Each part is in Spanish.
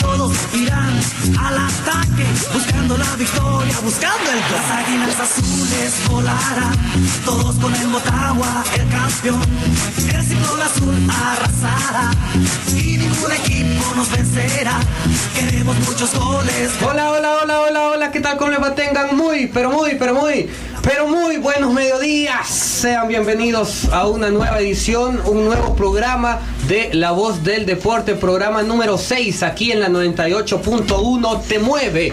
todos irán al ataque buscando la victoria, buscando el gol. Las águilas azules volarán, todos con el Motagua, el campeón. El ciclón azul arrasará y ningún equipo nos vencerá. Queremos muchos goles. Hola, hola, hola, hola, hola, ¿qué tal? ¿Cómo les va? Tengan muy, pero muy, pero muy, pero muy buenos mediodías. Sean bienvenidos a una nueva edición, un nuevo programa de La Voz del Deporte, programa número 6 aquí en la 98.1 Te Mueve.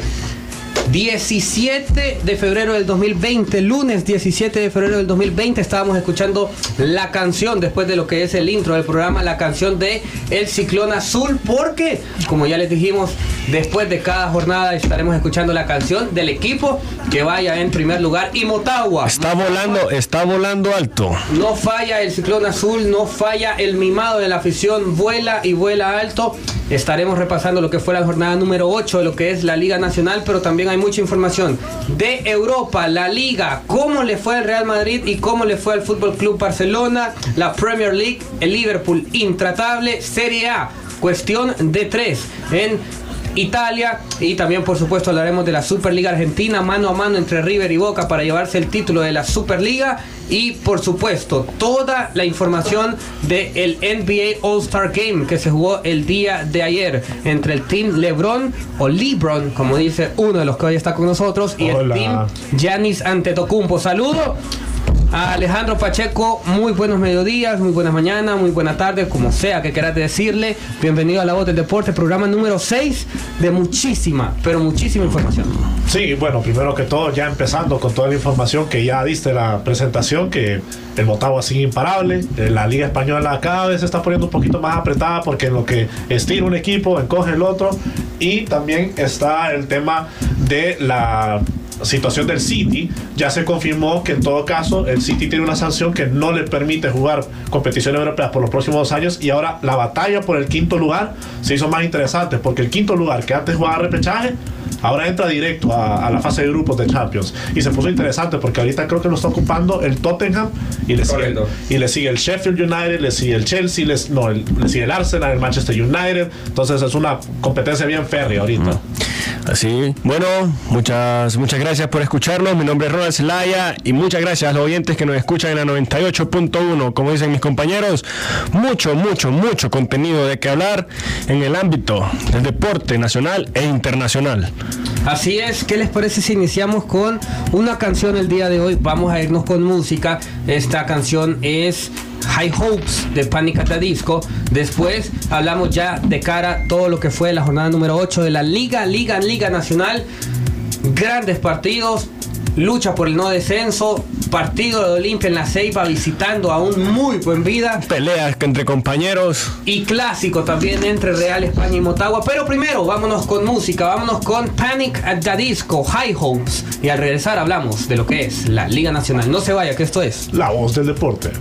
17 de febrero del 2020, lunes 17 de febrero del 2020, estábamos escuchando la canción, después de lo que es el intro del programa, la canción de El Ciclón Azul, porque, como ya les dijimos, después de cada jornada estaremos escuchando la canción del equipo que vaya en primer lugar y Motagua. Está volando, está volando alto. No falla el Ciclón Azul, no falla el mimado de la afición, vuela y vuela alto. Estaremos repasando lo que fue la jornada número 8 de lo que es la Liga Nacional, pero también hay mucha información. De Europa, la Liga, cómo le fue al Real Madrid y cómo le fue al Fútbol Club Barcelona, la Premier League, el Liverpool intratable, Serie A, cuestión de tres en Italia y también por supuesto hablaremos de la Superliga Argentina mano a mano entre River y Boca para llevarse el título de la Superliga y por supuesto toda la información del NBA All Star Game que se jugó el día de ayer entre el team LeBron o LeBron como dice uno de los que hoy está con nosotros y Hola. el team Giannis Antetokounmpo. Saludo a Alejandro Pacheco, muy buenos mediodías, muy buenas mañanas, muy buenas tardes, como sea que quieras decirle. Bienvenido a La Voz del Deporte, programa número 6 de muchísima, pero muchísima información. Sí, bueno, primero que todo, ya empezando con toda la información que ya diste la presentación, que el Motagua sigue imparable, eh, la Liga Española cada vez se está poniendo un poquito más apretada porque en lo que estira un equipo, encoge el otro, y también está el tema de la situación del City, ya se confirmó que en todo caso el City tiene una sanción que no le permite jugar competiciones europeas por los próximos dos años y ahora la batalla por el quinto lugar se hizo más interesante porque el quinto lugar que antes jugaba repechaje ahora entra directo a, a la fase de grupos de Champions. Y se puso interesante porque ahorita creo que lo está ocupando el Tottenham y le, sigue, y le sigue el Sheffield United, le sigue el Chelsea, les- no, el- le sigue el Arsenal, el Manchester United, entonces es una competencia bien férrea ahorita. Así, bueno, muchas, muchas gracias por escucharnos. Mi nombre es Ronald Zelaya y muchas gracias a los oyentes que nos escuchan en la 98.1. Como dicen mis compañeros, mucho, mucho, mucho contenido de que hablar en el ámbito del deporte nacional e internacional. Así es, ¿qué les parece si iniciamos con una canción el día de hoy? Vamos a irnos con música. Esta canción es High Hopes de Panic at the Disco. Después hablamos ya de cara a todo lo que fue la jornada número 8 de la Liga, Liga, Liga Nacional. Grandes partidos, lucha por el no descenso, partido de Olimpia en la Ceiba visitando a un muy buen vida. Peleas que entre compañeros. y clásico también entre Real España y Motagua. Pero primero, vámonos con música, vámonos con Panic at the Disco, High Hopes. Y al regresar hablamos de lo que es la Liga Nacional. No se vaya, que esto es. La voz del deporte.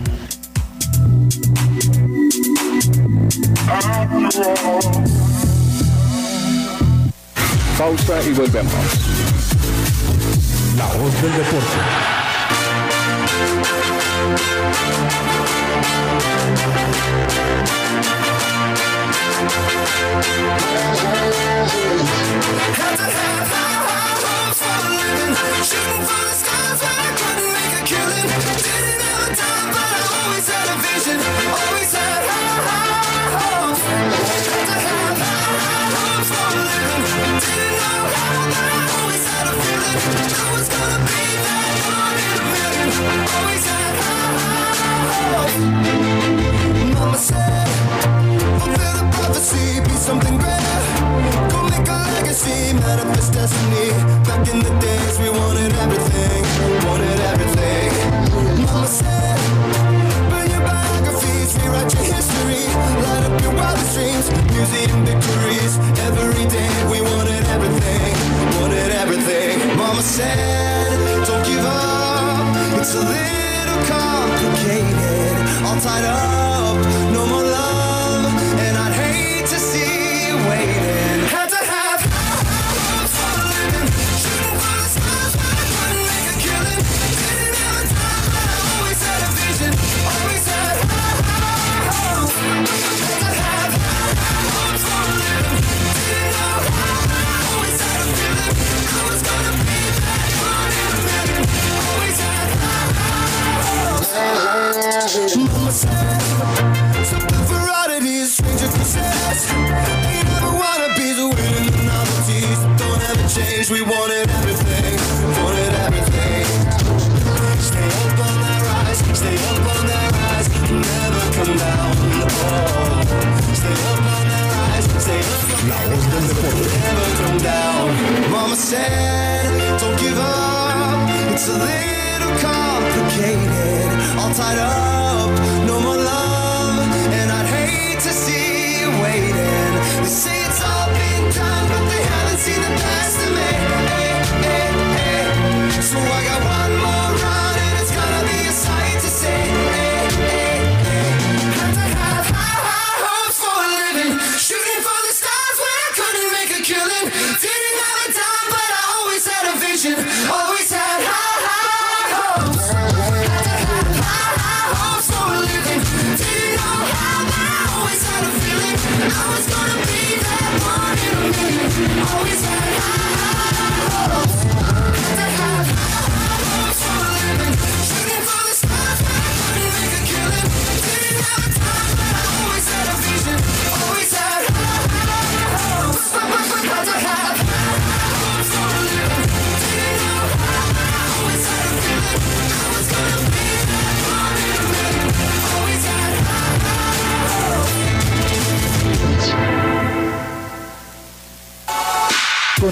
Pausa y volvemos. La voz del deporte. Complicated, all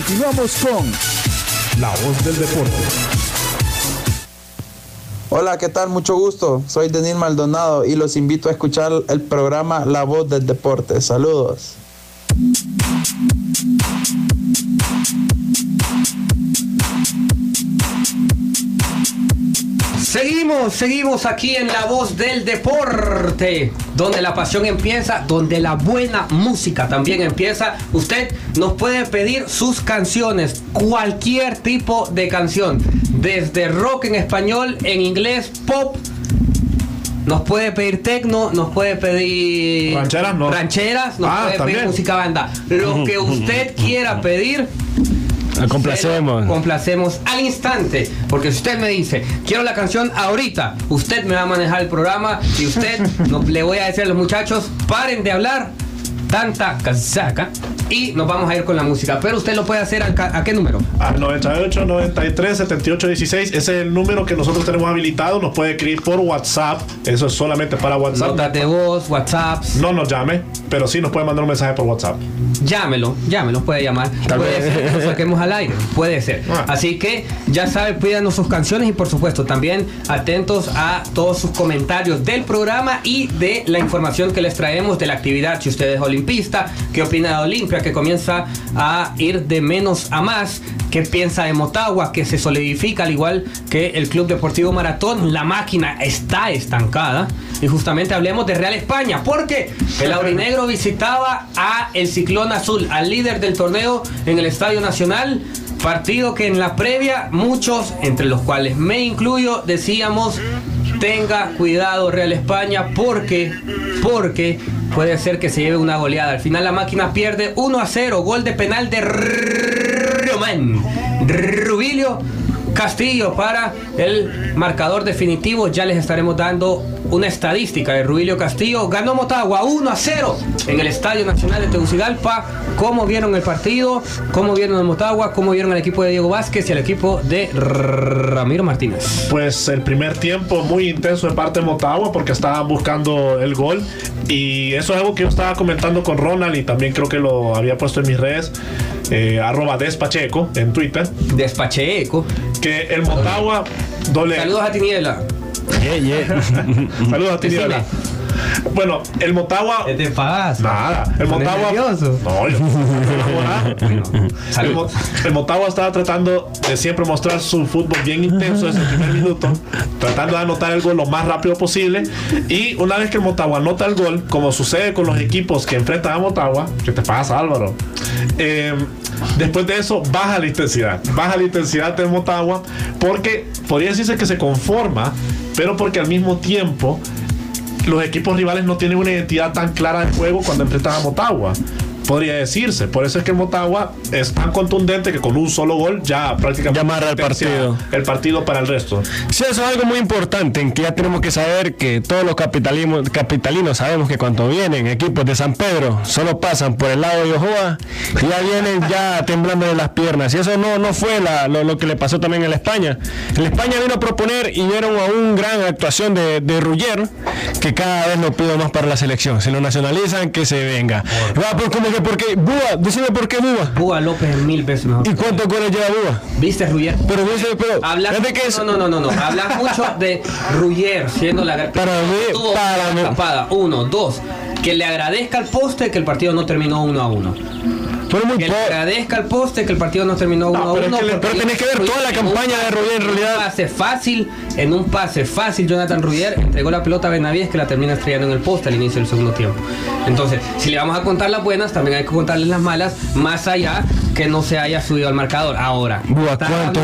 Continuamos con La Voz del Deporte. Hola, ¿qué tal? Mucho gusto. Soy Denis Maldonado y los invito a escuchar el programa La Voz del Deporte. Saludos. Seguimos, seguimos aquí en La Voz del Deporte, donde la pasión empieza, donde la buena música también empieza. Usted nos puede pedir sus canciones, cualquier tipo de canción, desde rock en español, en inglés, pop. Nos puede pedir tecno, nos puede pedir Rancheras, no. rancheras, nos Ah, puede también. pedir música banda. Lo que usted quiera pedir, La complacemos. lo Complacemos al instante. Porque si usted me dice, quiero la canción ahorita, usted me va a manejar el programa y usted no, le voy a decir a los muchachos, paren de hablar tanta casaca y nos vamos a ir con la música. Pero usted lo puede hacer al a, qué número? Al 98 93 78 16. Ese es el número que nosotros tenemos habilitado. Nos puede escribir por WhatsApp. Eso es solamente para WhatsApp. Notas de voz, WhatsApp. No nos llame, pero sí nos puede mandar un mensaje por WhatsApp. Llámelo, llámelo, puede llamar. Tal puede vez. ser que lo saquemos al aire, puede ser. Ah. Así que ya sabe, pídanos sus canciones y por supuesto también atentos a todos sus comentarios del programa y de la información que les traemos de la actividad. Si usted es olimpista, qué opina de Olimpia, que comienza a ir de menos a más. ¿Qué piensa de Motagua? Que se solidifica al igual que el Club Deportivo Maratón. La máquina está estancada. Y justamente hablemos de Real España, porque el aurinegro visitaba a el Ciclón Azul, al líder del torneo en el Estadio Nacional. Partido que en la previa muchos, entre los cuales me incluyo, decíamos tenga cuidado Real España porque porque puede ser que se lleve una goleada. Al final la máquina pierde 1 a 0, gol de penal de Román Rubilio Castillo para el marcador definitivo. Ya les estaremos dando una estadística de Rubilio Castillo. Ganó Motagua 1 a 0 en el Estadio Nacional de Tegucigalpa. ¿Cómo vieron el partido? ¿Cómo vieron el Motagua? ¿Cómo vieron el equipo de Diego Vázquez y el equipo de Ramiro Martínez? Pues el primer tiempo muy intenso de parte de Motagua porque estaban buscando el gol y eso es algo que yo estaba comentando con Ronald y también creo que lo había puesto en mis redes eh, arroba despacheco en Twitter Despacheco. que el Motagua doble Saludos a Tiniebla. Yeah, yeah. saludos a ti Decime. Bueno, el Motagua. ¿Qué te pasa? Nada, el ¿Te pones Motagua. No, yo el, el Motagua estaba tratando de siempre mostrar su fútbol bien intenso desde el primer minuto, tratando de anotar el gol lo más rápido posible. Y una vez que el Motagua anota el gol, como sucede con los equipos que enfrentan a Motagua, ¿qué te pasa, Álvaro? Eh, después de eso, baja la intensidad. Baja la intensidad del Motagua porque podría decirse que se conforma, pero porque al mismo tiempo los equipos rivales no tienen una identidad tan clara de juego cuando enfrentan a Motagua. Podría decirse. Por eso es que Motagua es tan contundente que con un solo gol ya prácticamente el sentencia partido. el partido para el resto. Sí, eso es algo muy importante, en que ya tenemos que saber que todos los capitalinos sabemos que cuando vienen equipos de San Pedro, solo pasan por el lado de Ojoa y ya vienen ya temblando de las piernas. Y eso no, no fue la- lo, lo que le pasó también en la España. En la España vino a proponer y vieron a un gran actuación de, de Ruggier, que cada vez lo pido más para la selección. Si lo nacionalizan, que se venga. Va, pues, como que porque, Búa, decime por qué Búa. Búa López es mil veces mejor. ¿Y cuántos goles lleva Búa? ¿Viste, Ruyer? Pero dice, pero, Hablas, de que es- no, no, no, no, no. Hablas mucho de Ruyer siendo la Para mí, para mí. tapada. Uno, dos. Que le agradezca al poste que el partido no terminó uno a uno. pero muy Que le agradezca al poste que el partido no terminó uno a pero es uno. que pero tenés que ver toda la campaña de Ruyer, en realidad. pase fácil, en un pase fácil, Jonathan Ruyer entregó la pelota a Benavides que la termina estrellando en el poste al inicio del segundo tiempo. Entonces, si le vamos a contar las buenas, también hay que contarles las malas, más allá que no se haya subido al marcador. Ahora, Búa, ¿cuántos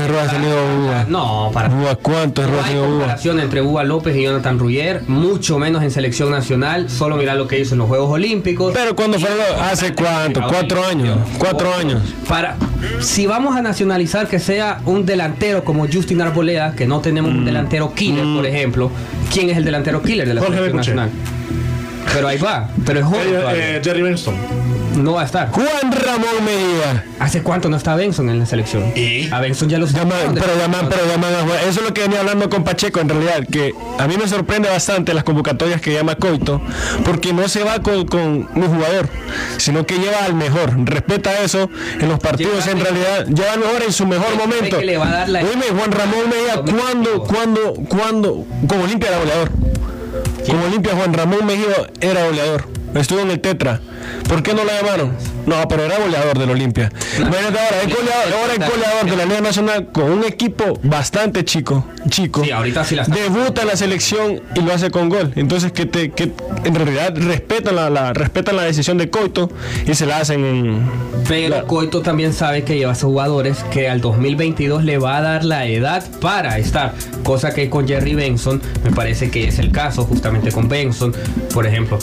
errores- ha tenido Búa? No, para Búa, ¿cuántos errores ha tenido Búa? comparación entre Búa López y Jonathan Ruyer, mucho menos en selección nacional. Solo mira lo que hizo en los Juegos Olímpicos. Pero cuando fue lo- hace cuánto, cuatro años, cuatro años. Para, si vamos a nacionalizar que sea un delantero como Justin Arboleda, que no tenemos Mm. un delantero killer, por ejemplo, ¿quién es el delantero killer de la Jorge selección nacional? Pero ahí va, pero es joven Eh, eh, Jerry Benston. No va a estar. Juan Ramón Mejía. ¿Hace cuánto no está Benson en la selección? ¿Y? A Benson ya lo Llama- sacaron de- pero llaman, pero llaman a Juan. Eso es lo que venía hablando con Pacheco en realidad, que a mí me sorprende bastante las convocatorias que llama Coito, porque no se va con, con un jugador, sino que lleva al mejor. Respeta eso en los partidos, Lleva en al realidad, lleva al mejor en su mejor momento. que le va a dar la- Dime, Juan Ramón Mejía, ¿cuándo, cuándo, cuándo, como limpia era goleador? Como limpia Juan Ramón Mejía era goleador. Estuvo en el Tetra. ¿Por qué no lo llamaron? No, pero era goleador del Olimpia. Imagínate ahora, es goleador, ahora es goleador de la Liga Nacional con un equipo bastante chico. chico. Sí, ahorita sí la está- Debuta en la selección y lo hace con gol. Entonces, que, te, que en realidad respetan la, la- respetan la decisión de Coito y se la hacen en. Pero la- Coito también sabe que lleva a sus jugadores que al 2022 le va a dar la edad para estar. Cosa que con Jerry Benson me parece que es el caso, justamente con Benson, por ejemplo.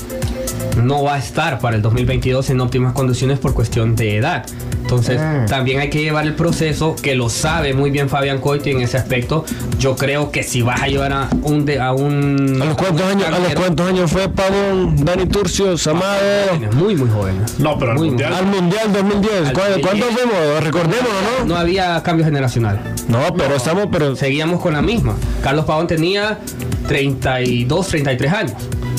No va a estar para el 2022 en óptimas condiciones por cuestión de edad. Entonces, también hay que llevar el proceso, que lo sabe muy bien Fabián Coito en ese aspecto. Yo creo que si vas a llevar a un. de- a, un ¿A los cuántos años, a los cuántos años fue Pavón, Dani Turcio, Samado? jóvenes, Muy, muy jóvenes. No, pero al Muy, mundial. Al Mundial 2010. Al ¿Cuándo, 2010. ¿Cuándo fuimos? Recordémoslo, ¿no? No había cambio generacional. No, pero estamos, pero Seguíamos con la misma. Carlos Pavón tenía 32, 33 años.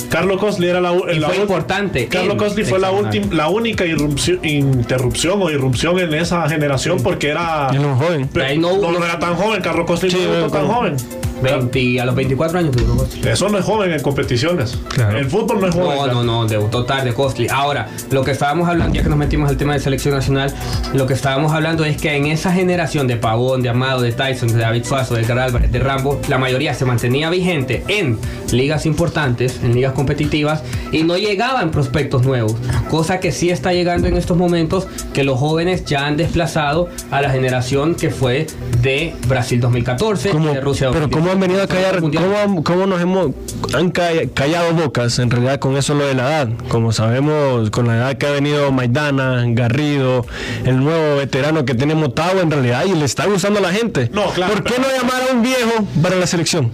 Carlos Cosli era la, Y la fue importante Carlos Cosli fue la, última, la única irrupción- interrupción o irrupción en esa generación porque era. era un joven. No- no, no era tan joven. Carlos Cosli Sí, no era tan como- joven. 20, a los 24 años Costly. Eso no es joven en competiciones. Claro. El fútbol no es joven. No, no, no, debutó tarde Costly. Ahora, lo que estábamos hablando, ya que nos metimos al tema de selección nacional, lo que estábamos hablando es que en esa generación de Pavón, de Amado, de Tyson, de David Suazo, de Edgar Álvarez, de Rambo, la mayoría se mantenía vigente en ligas importantes, en ligas competitivas, y no llegaban prospectos nuevos. Cosa que sí está llegando en estos momentos, que los jóvenes ya han desplazado a la generación que fue de Brasil 2014, ¿Cómo- de Rusia pero 2018. cómo han venido a callar, cómo, cómo nos hemos han ca- callado bocas en realidad con eso lo de la edad. Como sabemos, con la edad que ha venido Maidana, Garrido, el nuevo veterano que tiene Motagua en realidad y le está gustando a la gente. No, claro, ¿Por qué pero- no llamar a un viejo para la selección?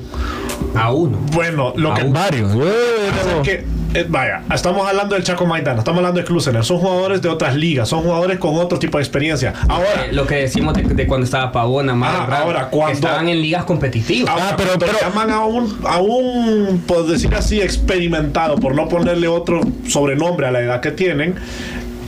A uno. Bueno, lo que Varios. Eh, es que, eh, vaya, estamos hablando del Chaco Maidana, estamos hablando de Klusener, son jugadores de otras ligas, son jugadores con otro tipo de experiencia. Ahora, Eh, lo que decimos de, de cuando estaba Pavón, Amado, Ah, ahora, que cuando- estaban en ligas competitivas. ahora, Ah, pero- cuando pero- llaman a un, a un, por decir así, experimentado, por no ponerle otro sobrenombre a la edad que tienen,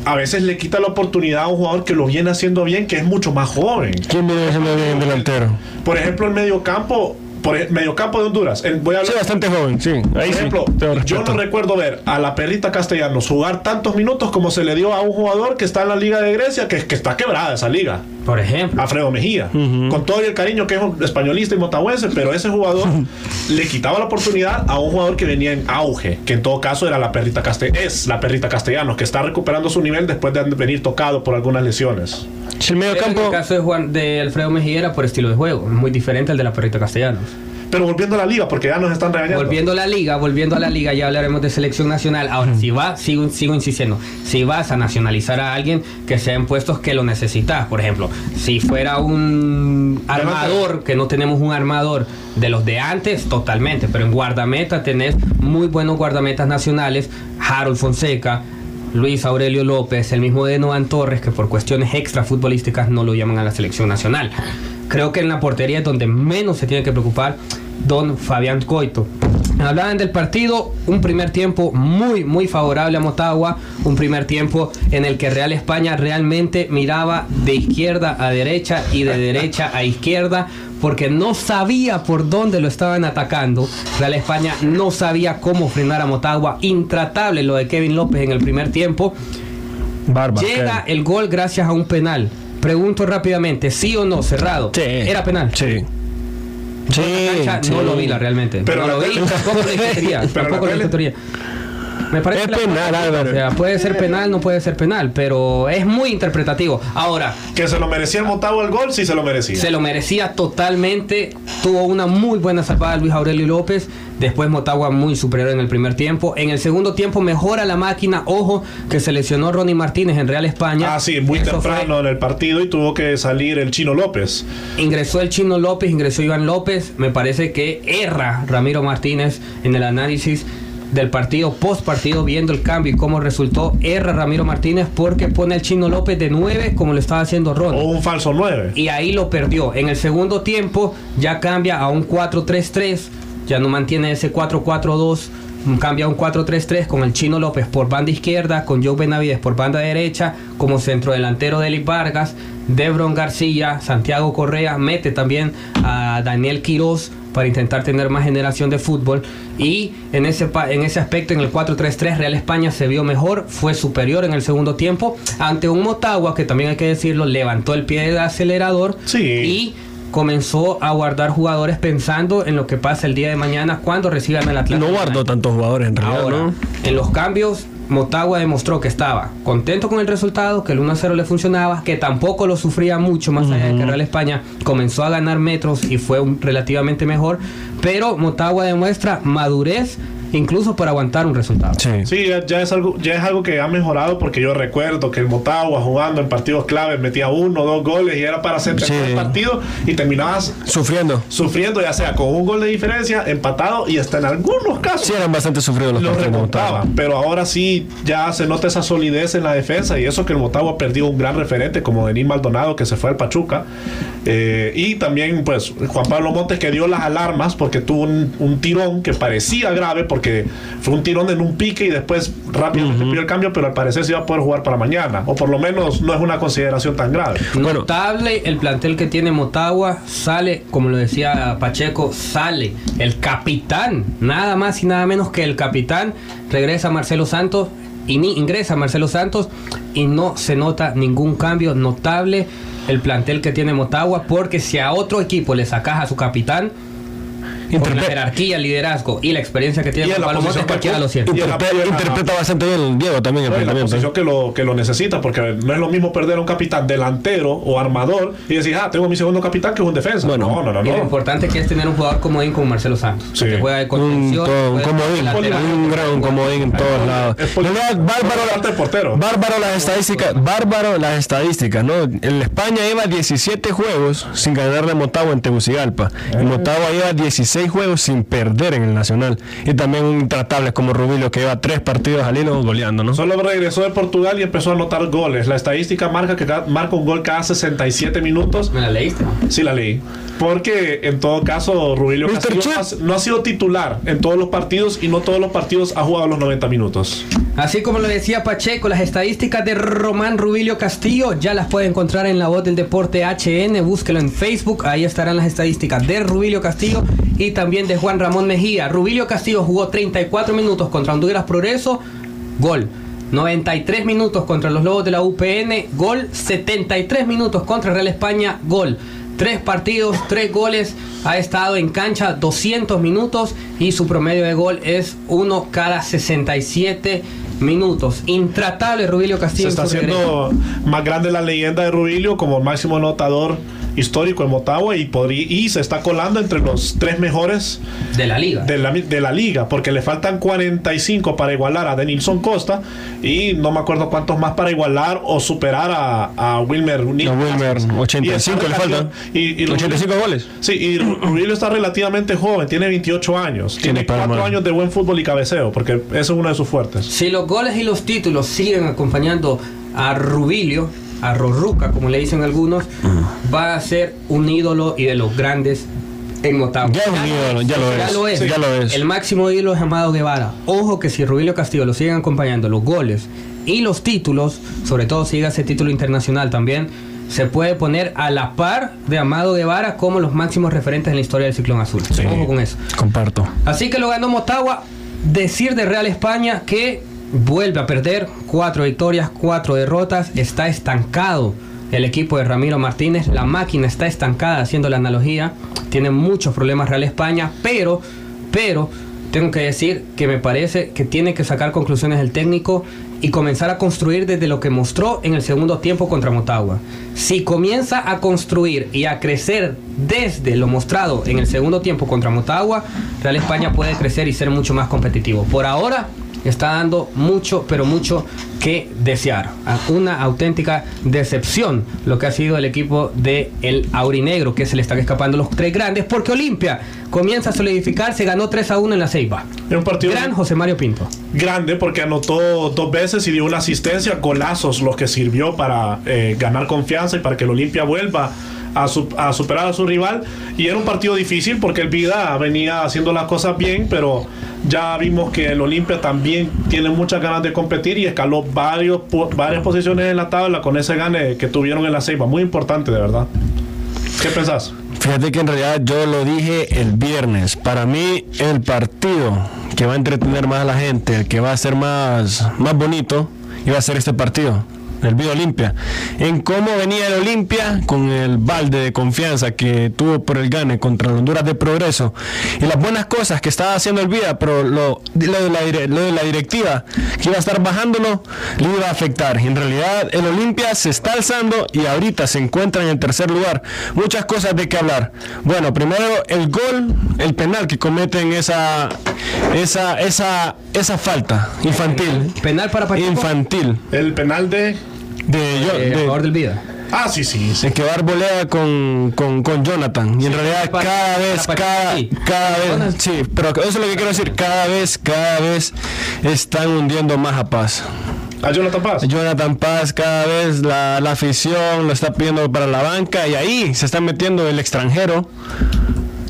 a veces le quita la oportunidad a un jugador que lo viene haciendo bien, que es mucho más joven. ¿Quién viene siendo bien delantero? Por ejemplo, el medio campo, por ej- mediocampo de Honduras. En- voy a Sí, hablar, bastante joven, sí. Por ejemplo, yo no recuerdo ver a la perrita Castellanos jugar tantos minutos como se le dio a un jugador que está en la Liga de Grecia, que, que está quebrada esa liga. Por ejemplo. Alfredo Mejía, con todo el cariño que es un españolista y motahuense, pero ese jugador le quitaba la oportunidad a un jugador que venía en auge, que en todo caso era la perrita Caste es la perrita Castellanos, que está recuperando su nivel después de venir tocado por algunas lesiones. Si el medio campo. el caso de, Juan, de Alfredo Mejía era por estilo de juego, muy diferente al de la perrita Castellanos. Pero volviendo a la liga, porque ya nos están regañando. Volviendo a la liga, volviendo a la liga, ya hablaremos de selección nacional. Ahora, si vas, sigo, sigo insistiendo, si vas a nacionalizar a alguien que sea en puestos que lo necesitas, por ejemplo, si fuera un armador, que no tenemos un armador de los de antes, totalmente, pero en guardameta tenés muy buenos guardametas nacionales, Harold Fonseca. Luis Aurelio López, el mismo de Noan Torres, que por cuestiones extra futbolísticas no lo llaman a la selección nacional. Creo que en la portería es donde menos se tiene que preocupar don Fabián Coito. Hablaban del partido, un primer tiempo muy, muy favorable a Motagua, un primer tiempo en el que Real España realmente miraba de izquierda a derecha y de derecha a izquierda, porque no sabía por dónde lo estaban atacando. Real España no sabía cómo frenar a Motagua, intratable lo de Kevin López en el primer tiempo. Barba. Llega el gol gracias a un penal. Pregunto rápidamente, ¿sí o no? Cerrado. Sí. Era penal. Sí. Sí, cancha sí. no lo vi la realmente. Pero no la lo vi, tampoco lo. Pero tampoco la. Me parece Es penal, Álvaro. O sea, puede ser penal, no puede ser penal, pero es muy interpretativo. Ahora, Que se lo merecía el Motagua el gol, sí se lo merecía. se lo merecía totalmente. Tuvo una muy buena salvada Luis Aurelio López. Después Motagua muy superior en el primer tiempo. En el segundo tiempo mejora la máquina. Ojo que se lesionó Ronnie Martínez en Real España. Ah, sí, muy Eso fue- temprano en el partido y tuvo que salir el Chino López. Ingresó el Chino López, ingresó Iván López. Me parece que erra Ramiro Martínez en el análisis del partido, post partido, viendo el cambio y cómo resultó. Erra Ramiro Martínez porque pone al Chino López de 9 como lo estaba haciendo Ron. O un falso 9. Y ahí lo perdió. En el segundo tiempo ya cambia a un 4-3-3. Ya no mantiene ese 4-4-2. Cambia a un 4-3-3 con el Chino López por banda izquierda, con Joe Benavides por banda derecha, como centrodelantero de Eli Vargas, Debron García, Santiago Correa, mete también a Daniel Quiroz para intentar tener más generación de fútbol. Y en ese, en ese aspecto, en el 4-3-3, Real España se vio mejor, fue superior en el segundo tiempo, ante un Motagua que también hay que decirlo, levantó el pie del acelerador Sí. y comenzó a guardar jugadores pensando en lo que pasa el día de mañana cuando reciban el Atlético. No guardó tantos jugadores en realidad, Ahora, ¿no? en los cambios, Motagua demostró que estaba contento con el resultado, que el 1-0 le funcionaba, que tampoco lo sufría mucho, más allá de que Real España comenzó a ganar metros y fue un- relativamente mejor. Pero Motagua demuestra madurez incluso para aguantar un resultado. Sí. Sí, ya, ya es algo, ya es algo que ha mejorado porque yo recuerdo que el Motagua jugando en partidos claves metía uno o dos goles y era para hacer Sí. el partido y terminabas Sufriendo. sufriendo ya sea con un gol de diferencia, empatado y hasta en algunos casos Sí, eran bastante sufridos los lo partidos de Motagua. remontaban. Pero ahora sí ya se nota esa solidez en la defensa y eso que el Motagua perdió un gran referente como Denis Maldonado que se fue al Pachuca. Eh, y también pues Juan Pablo Montes que dio las alarmas porque tuvo un, un tirón que parecía grave porque fue un tirón en un pique y después rápidamente pidió el cambio, pero al parecer se iba a poder jugar para mañana. O por lo menos no es una consideración tan grave. Bueno. Notable el plantel que tiene Motagua, sale, como lo decía Pacheco, sale el capitán, nada más y nada menos que el capitán, regresa Marcelo Santos y ni ingresa Marcelo Santos y no se nota ningún cambio notable el plantel que tiene Motagua, porque si a otro equipo le sacas a su capitán, con la Interpre- jerarquía, el liderazgo y la experiencia que tiene en la que cualquiera lo siente. En la- interpre- en la- interpreta bastante bien el Diego también el No, la posición que lo, que lo necesita, porque no es lo mismo perder a un capitán delantero o armador y decir, ah, tengo mi segundo capitán que es un defensa. Bueno. no, no, no. Y lo no. importante que es tener un jugador comodín como Marcelo Santos, Sí. que juega de Un, contención, de comodín, un gran comodín en todos lados. La bárbaro, de portero. bárbaro las estadísticas, bárbaro las estadísticas, ¿no? En España lleva 17 juegos sin ganarle a Motagua en Tegucigalpa. Y Motagua lleva 16 seis juegos sin perder en el Nacional. Y también un intratable como Rubilio que lleva tres partidos al hilo goleando, ¿no? Solo regresó de Portugal y empezó a anotar goles. La estadística marca que ca- marca un gol cada 67 minutos. ¿Me la leíste? Sí, la leí. Porque en todo caso, Rubilio Mr. Castillo Chip. no ha- no ha sido titular en todos los partidos y no todos los partidos ha jugado los 90 minutos. Así como lo decía Pacheco, las estadísticas de Román Rubilio Castillo ya las puede encontrar en la voz del deporte HN. Búsquelo en Facebook, ahí estarán las estadísticas de Rubilio Castillo y también de Juan Ramón Mejía. Rubilio Castillo jugó 34 minutos contra Honduras Progreso, gol. 93 minutos contra los Lobos de la UPN, gol. 73 minutos contra Real España, gol. Tres partidos, tres goles. Ha estado en cancha 200 minutos y su promedio de gol es uno cada 67 minutos. Intratable Rubilio Se Castillo. en está haciendo más grande la leyenda de Rubilio como máximo anotador histórico en Motagua y, podría, y se está colando entre los tres mejores de la liga. de la, de la liga, porque le faltan 45 para igualar a Denilson Costa y no me acuerdo cuántos más para igualar o superar a, a Wilmer. No, Wilmer, 85 Y está le faltan. y- y 85 goles. Sí, y Ru- Rubilio está relativamente joven, tiene 28 años, Tiene tiene para 4 más. años de buen fútbol y cabeceo, porque ese es uno de sus fuertes. Si los goles y los títulos siguen acompañando a Rubilio, a Rorruca, como le dicen algunos, va a ser un ídolo y de los grandes en Motagua. Ya es un ídolo, ya lo es. lo es. Ya lo es. El máximo ídolo es Amado Guevara. Ojo que si Rubilio Castillo lo siguen acompañando los goles y los títulos, sobre todo si llega ese título internacional también, se puede poner a la par de Amado Guevara como los máximos referentes en la historia del Ciclón Azul. Ojo con eso. Comparto. Así que lo ganó Motagua. Decir de Real España que vuelve a perder cuatro victorias, cuatro derrotas. Está estancado el equipo de Ramiro Martínez. La máquina está estancada, haciendo la analogía. Tiene muchos problemas Real España, pero, pero tengo que decir que me parece que tiene que sacar conclusiones el técnico y comenzar a construir desde lo que mostró en el segundo tiempo contra Motagua. Si comienza a construir y a crecer desde lo mostrado en el segundo tiempo contra Motagua, Real España puede crecer y ser mucho más competitivo. Por ahora está dando mucho, pero mucho que desear. A Una auténtica decepción lo que ha sido el equipo de el Aurinegro, que se le están escapando los tres grandes, porque Olimpia comienza a solidificarse, ganó 3 a 1 en la Ceiba. Es un partido Gran José Mario Pinto. grande porque anotó dos veces y dio una asistencia, golazos, los que sirvió para eh, ganar confianza y para que el Olimpia vuelva a, su- a superar a su rival. Y era un partido difícil porque el Vida venía haciendo las cosas bien, pero ya vimos que el Olimpia también tiene muchas ganas de competir y escaló varios, varias posiciones en la tabla con ese gane que tuvieron en la Ceiba. Muy importante, de verdad. ¿Qué pensás? Fíjate que en realidad yo lo dije el viernes. Para mí, el partido que va a entretener más a la gente, el que va a ser más, más bonito, iba a ser este partido. El Vida Olimpia. En cómo venía el Olimpia con el balde de confianza que tuvo por el gane contra el Honduras de Progreso y las buenas cosas que estaba haciendo el Vida, pero lo, lo de, la, dire- lo de la directiva que iba a estar bajándolo le iba a afectar. Y en realidad el Olimpia se está alzando y ahorita se encuentra en el tercer lugar. Muchas cosas de qué hablar. Bueno, primero el gol, el penal que cometen esa esa esa esa falta infantil. Penal para Pacheco. Infantil El penal de... de, yo- Eh, a de- del Vida. Ah, sí, sí. sí. el que va a dar volea con, con, con Jonathan. Y en realidad para- cada vez, para cada, cada vez, sí, pero eso es lo que quiero decir, cada vez, cada vez están hundiendo más a Paz. A Jonathan Paz. Jonathan Paz cada vez la, la afición lo está pidiendo para la banca y ahí se está metiendo el extranjero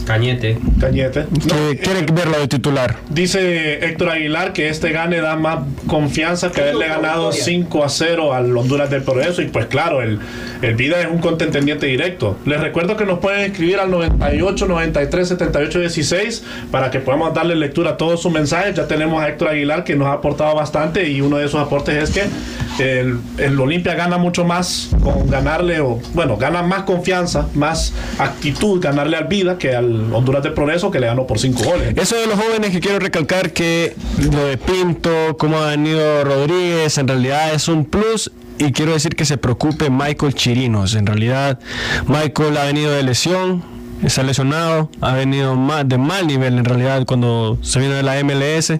Cañete. Cañete. No, que quiere verlo de titular. Dice Héctor Aguilar que este gane da más confianza que haberle ganado 5 a 0 al Honduras del Progreso. Y pues claro, el, el Vida es un contendiente directo. Les recuerdo que nos pueden escribir al 98 93 78 16 para que podamos darle lectura a todos sus mensajes. Ya tenemos a Héctor Aguilar que nos ha aportado bastante y uno de esos aportes es que el, el Olimpia gana mucho más con ganarle, o bueno, gana más confianza, más actitud ganarle al Vida que al Honduras del Progreso que le ganó por 5 goles. Eso de los jóvenes que quiero recalcar que lo de Pinto, cómo ha venido Rodríguez, en realidad es un plus. Y quiero decir que se preocupe Michael Chirinos. En realidad, Michael ha venido de lesión, está lesionado, ha venido más de mal nivel en realidad cuando se vino de la MLS.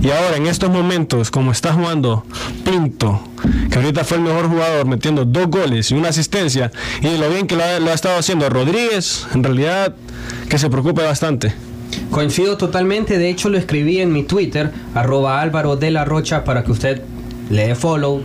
Y ahora, en estos momentos, como está jugando Pinto, que ahorita fue el mejor jugador, metiendo dos goles y una asistencia, y lo bien que lo ha, lo ha estado haciendo Rodríguez, en realidad, que se preocupe bastante. Coincido totalmente, de hecho lo escribí en mi Twitter, arroba Álvaro de la Rocha, para que usted le dé follow,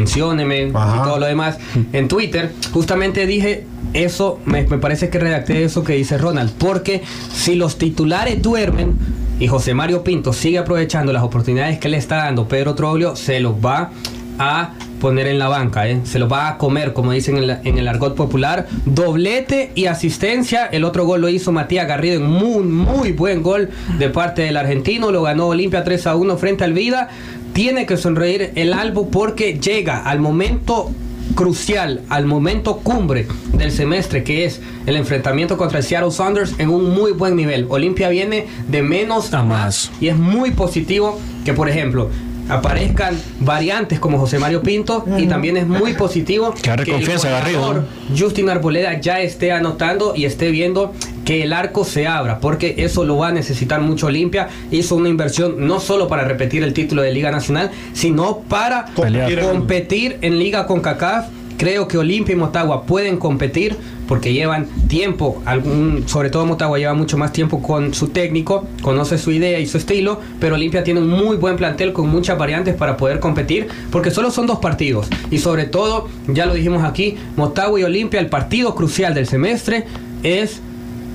mencióneme Ajá. y todo lo demás. En Twitter justamente dije eso, me, me parece que redacté eso que dice Ronald, porque si los titulares duermen y José Mario Pinto sigue aprovechando las oportunidades que le está dando Pedro Troglio, se los va a poner en la banca, ¿eh? se los va a comer, como dicen en, la- en el argot popular. Doblete y asistencia. El otro gol lo hizo Matías Garrido en muy, muy buen gol de parte del argentino. Lo ganó Olimpia 3 a 1 frente al Vida. Tiene que sonreír el Albo porque llega al momento crucial, al momento cumbre del semestre, que es el enfrentamiento contra el Seattle Sounders en un muy buen nivel. Olimpia viene de menos A más. y es muy positivo que, por ejemplo, aparezcan variantes como José Mario Pinto y también es muy positivo Que agarre el goleador Justin Arboleda ya esté anotando y esté viendo que el arco se abra, porque eso lo va a necesitar mucho Olimpia. Hizo una inversión no solo para repetir el título de Liga Nacional, sino para Competir en- competir en Liga con CACAF. Creo que Olimpia y Motagua pueden competir porque llevan tiempo, algún, sobre todo Motagua lleva mucho más tiempo con su técnico, conoce su idea y su estilo, pero Olimpia tiene un muy buen plantel con muchas variantes para poder competir, porque solo son dos partidos y sobre todo, ya lo dijimos aquí, Motagua y Olimpia, el partido crucial del semestre es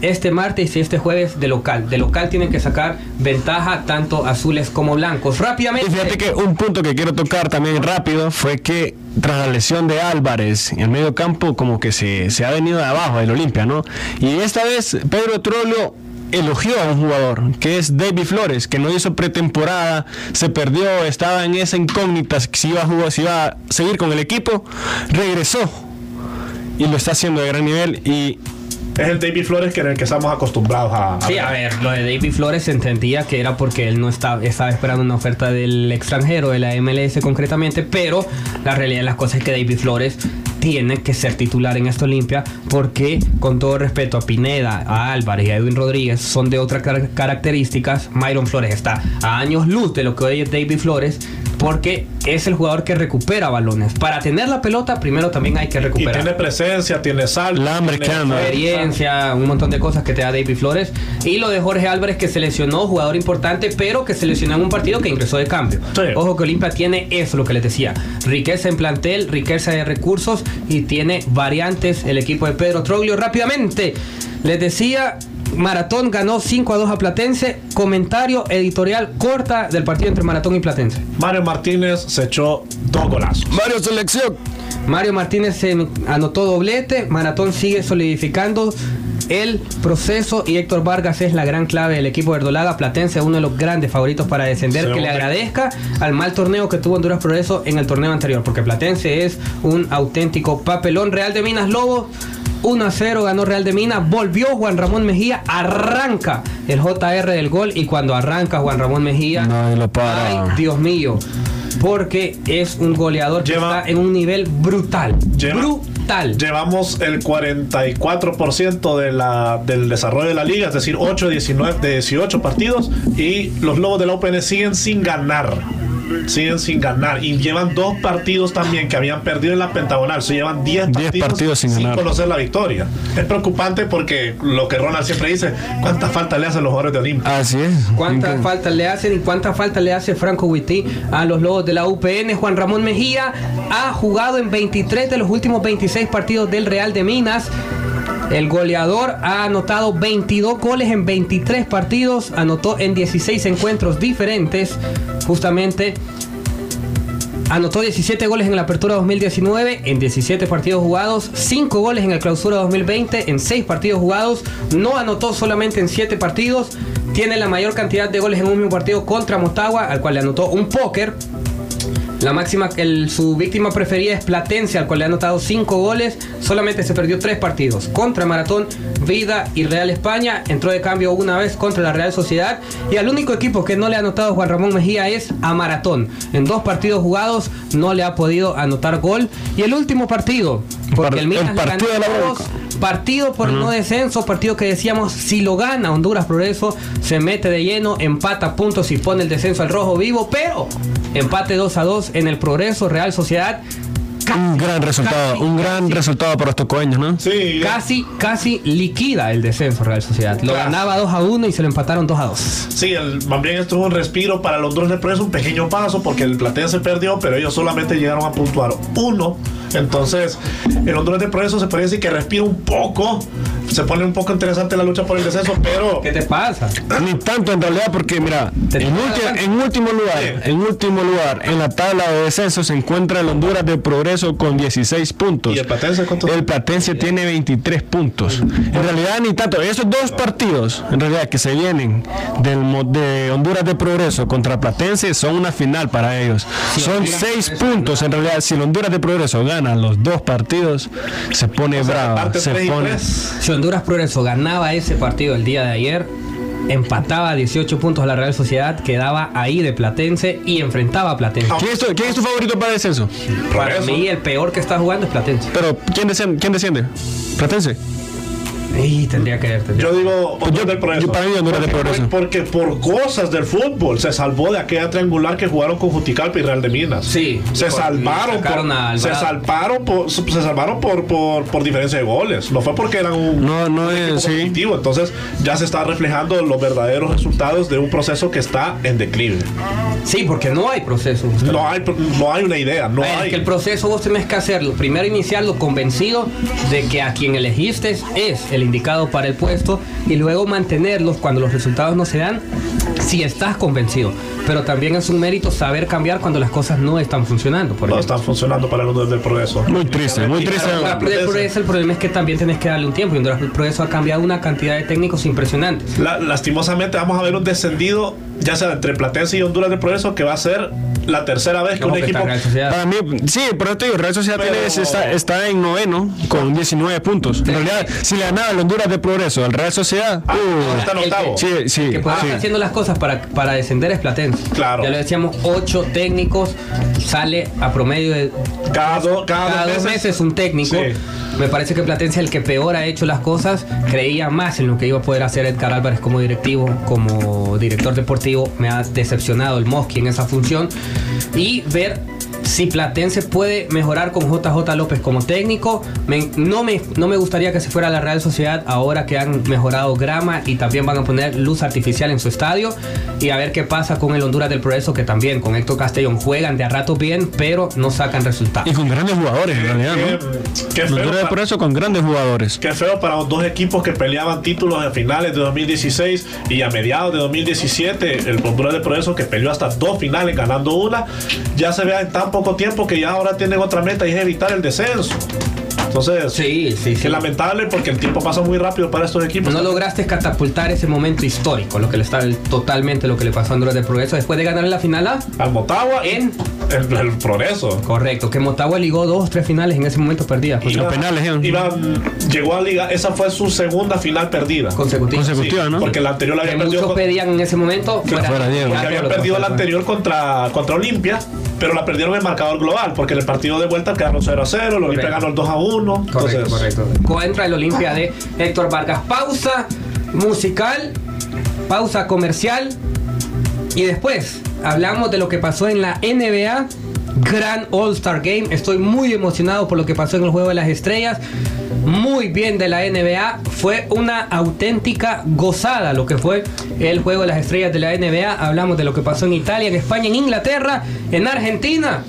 este martes y este jueves de local. De local tienen que sacar ventaja tanto azules como blancos. Rápidamente. Y fíjate que un punto que quiero tocar también rápido fue que tras la lesión de Álvarez en el medio campo como que se, se ha venido de abajo el Olimpia, ¿no? Y esta vez Pedro Trollo elogió a un jugador que es David Flores, que no hizo pretemporada, se perdió, estaba en esa incógnita si iba a jugar, si iba a seguir con el equipo, regresó y lo está haciendo de gran nivel y Es el David Flores que en el que estamos acostumbrados a. a Sí, a ver, lo de David Flores se entendía que era porque él no estaba, estaba esperando una oferta del extranjero, de la MLS concretamente, pero la realidad de las cosas es que David Flores tiene que ser titular en esta Olimpia porque, con todo respeto a Pineda, a Álvarez y a Edwin Rodríguez, son de otras car- características. Myron Flores está a años luz de lo que hoy es David Flores porque es el jugador que recupera balones. Para tener la pelota, primero también hay que Y recuperar tiene presencia, tiene hambre tiene experiencia, un montón de cosas que te da David Flores. Y lo de Jorge Álvarez que se lesionó, jugador importante, pero que se lesionó en un partido que ingresó de cambio. Sí. Ojo que Olimpia tiene eso, lo que les decía. Riqueza en plantel, riqueza de recursos y tiene variantes el equipo de Pedro Troglio. Rápidamente, les decía... Maratón ganó 5 a 2 a Platense. Comentario editorial corta del partido entre Maratón y Platense. Mario Martínez se echó dos golazos. Mario Selección. Mario Martínez se anotó doblete, Maratón sigue solidificando el proceso y Héctor Vargas es la gran clave del equipo verdolaga Platense, uno de los grandes favoritos para descender, que le agradezca al mal torneo que tuvo Honduras Progreso en el torneo anterior, porque Platense es un auténtico papelón. Real de Minas Lobos 1 a 0 ganó Real de Minas, volvió Juan Ramón Mejía, arranca el JR del gol y cuando arranca Juan Ramón Mejía, Nadie lo para. ay Dios mío, porque es un goleador que está en un nivel brutal, Lleva- brutal. Llevamos el 44% de la, del desarrollo de la liga, es decir, 8 de 19, de 18 partidos. Y los Lobos de la UPN siguen sin ganar. Siguen sin ganar. Y llevan dos partidos también que habían perdido en la pentagonal. Se llevan 10 10 partidos, partidos sin ganar. conocer la victoria. Es preocupante porque lo que Ronald siempre dice: ¿cuánta falta le hacen los jugadores de Olimpia? Así es. ¿Cuántas Increíble. faltas le hacen y cuántas faltas le hace Franco Witty a los Lobos de la UPN? Juan Ramón Mejía ha jugado en 23 de los últimos 26 partidos del Real de Minas. El goleador ha anotado 22 goles en 23 partidos, anotó en 16 encuentros diferentes. Justamente Anotó 17 goles en la apertura 2019 en 17 partidos jugados, 5 goles en el clausura 2020 en 6 partidos jugados, no anotó solamente en 7 partidos, tiene la mayor cantidad de goles en un mismo partido contra Motagua, al cual le anotó un póker. La máxima, el- su víctima preferida es Platense, al cual le ha anotado 5 goles. Solamente se perdió 3 partidos. Contra Maratón, Vida y Real España. Entró de cambio una vez contra la Real Sociedad. Y al único equipo que no le ha anotado Juan Ramón Mejía es a Maratón. En dos partidos jugados no le ha podido anotar gol. Y el último partido, porque Par- el Minas el le ganó Partido por no descenso, partido que decíamos, si lo gana Honduras Progreso, se mete de lleno, empata puntos y pone el descenso al rojo vivo, pero empate 2 a 2 en el Progreso, Real Sociedad Un gran resultado, casi, un gran casi. resultado para los tocoeños, ¿no? Sí, Casi, casi liquida el descenso Real Sociedad. Lo Claro. ganaba 2 a 1 y se lo empataron 2 a 2. Sí, el más bien estuvo un respiro para los Honduras de Progreso, un pequeño paso porque el Platense perdió, pero ellos solamente llegaron a puntuar uno. Entonces, el Honduras de Progreso se puede decir que respira un poco, se pone un poco interesante la lucha por el descenso, pero ¿Qué te pasa? Ni tanto en realidad porque mira, en, ulti- último lugar, Sí. en último lugar en la tabla de descenso se encuentra el Honduras de Progreso con 16 puntos. ¿Y el Platense cuántos? El Platense tiene 23 puntos. En realidad ni tanto, esos dos partidos en realidad que se vienen del de Honduras de Progreso contra Platense son una final para ellos. Son 6 puntos en realidad si el Honduras de Progreso gana los dos partidos se pone o sea, bravo, se pone Honduras Progreso ganaba ese partido el día de ayer, empataba 18 puntos a la Real Sociedad, quedaba ahí de Platense y enfrentaba a Platense. ¿Quién es, tu, quién es tu favorito para descenso? Para Progreso. mí el peor que está jugando es Platense. Pero, ¿quién desciende? ¿Quién desciende? ¿Platense? Y tendría que tendría- Yo digo Honduras yo- del Progreso. yo para mí Honduras Porque- Progreso. Porque por cosas del fútbol se salvó de aquella triangular que jugaron con Juticalpa y Real de Minas. Sí. Se Por- salvaron por, se salvaron por se salvaron por, por, por diferencia de goles. No fue porque eran un, No, no un es- sí. competitivo. Entonces ya se están reflejando los verdaderos resultados de un proceso que está en declive. Sí, porque no hay proceso. No hay, no hay una idea, no Es hay. que el proceso vos tenés que hacerlo. Primero iniciarlo convencido de que a quien elegiste es el indicado para el puesto y luego mantenerlos cuando los resultados no se dan si estás convencido. Pero también es un mérito saber cambiar cuando las cosas no están funcionando. Por no ejemplo. están funcionando para el Honduras del Progreso. Muy triste, muy triste. Honduras Progreso, el problema es que también tenés que darle un tiempo y Honduras Progreso ha cambiado una cantidad de técnicos impresionantes. La- lastimosamente vamos a ver un descendido, ya sea entre Platense y Honduras del Progreso, que va a ser la tercera vez que un que equipo... Real Sociedad. Para mí, sí, por eso te digo, Real Sociedad Pero- tiene- está, está en noveno con 19 puntos. En realidad, si le ganaba el Honduras de Progreso al Real Sociedad, Ah, uh, está en que- octavo. sí, sí, que puede sí. estar haciendo las cosas para, para descender es Platense. Claro. Ya lo decíamos, ocho técnicos, sale a promedio de Cada, do- cada cada dos dos meses, meses un técnico. Sí. Me parece que Platense es el que peor ha hecho las cosas. Creía más en lo que iba a poder hacer Edgar Álvarez como directivo, como director deportivo. Me ha decepcionado el Mosqui en esa función. Y ver si Platense puede mejorar con JJ López como técnico. Me- no, me, no me gustaría que se fuera a la Real Sociedad ahora que han mejorado grama y también van a poner luz artificial en su estadio. Y a ver qué pasa con el Honduras del Progreso, que también con Héctor Castellón juegan de a rato bien, pero no sacan resultados. Y con grandes jugadores, en realidad, Qué, ¿no? qué El feo Honduras de pa- Progreso con grandes jugadores. qué feo para los dos equipos que peleaban títulos a finales de 2016 y a mediados de 2017. El Honduras de Progreso que peleó hasta dos finales ganando una. Ya se vea en tan poco tiempo que ya ahora tienen otra meta y es evitar el descenso. Entonces, Sí, sí, sí. qué lamentable porque el tiempo pasa muy rápido para estos equipos. No lograste catapultar ese momento histórico, lo que le está totalmente lo que le pasó a Honduras de Progreso después de ganar en la final A. Al Motagua En el, el progreso. correcto, que Motagua ligó dos, tres finales en ese momento perdidas Y- los penales, ¿eh? Llegó a liga, esa fue su segunda final perdida. consecutivas. Consecutiva, ¿no? Porque la anterior la Que había perdido. muchos con- pedían en ese momento fuera, fuera Diego. porque habían que perdido la anterior contra, contra Olimpia, pero la perdieron en marcador global, porque en el partido de vuelta quedaron 0 a 0, el Olimpia ganó el 2 a 1. Correcto, entonces, correcto. Contra el Olimpia de Héctor Vargas. Pausa musical, pausa comercial y después hablamos de lo que pasó en la NBA. Gran All Star Game. Estoy muy emocionado por lo que pasó en el Juego de las Estrellas. Muy bien de la NBA. Fue una auténtica gozada lo que fue el Juego de las Estrellas de la NBA. Hablamos de lo que pasó en Italia, en España, en Inglaterra, en Argentina.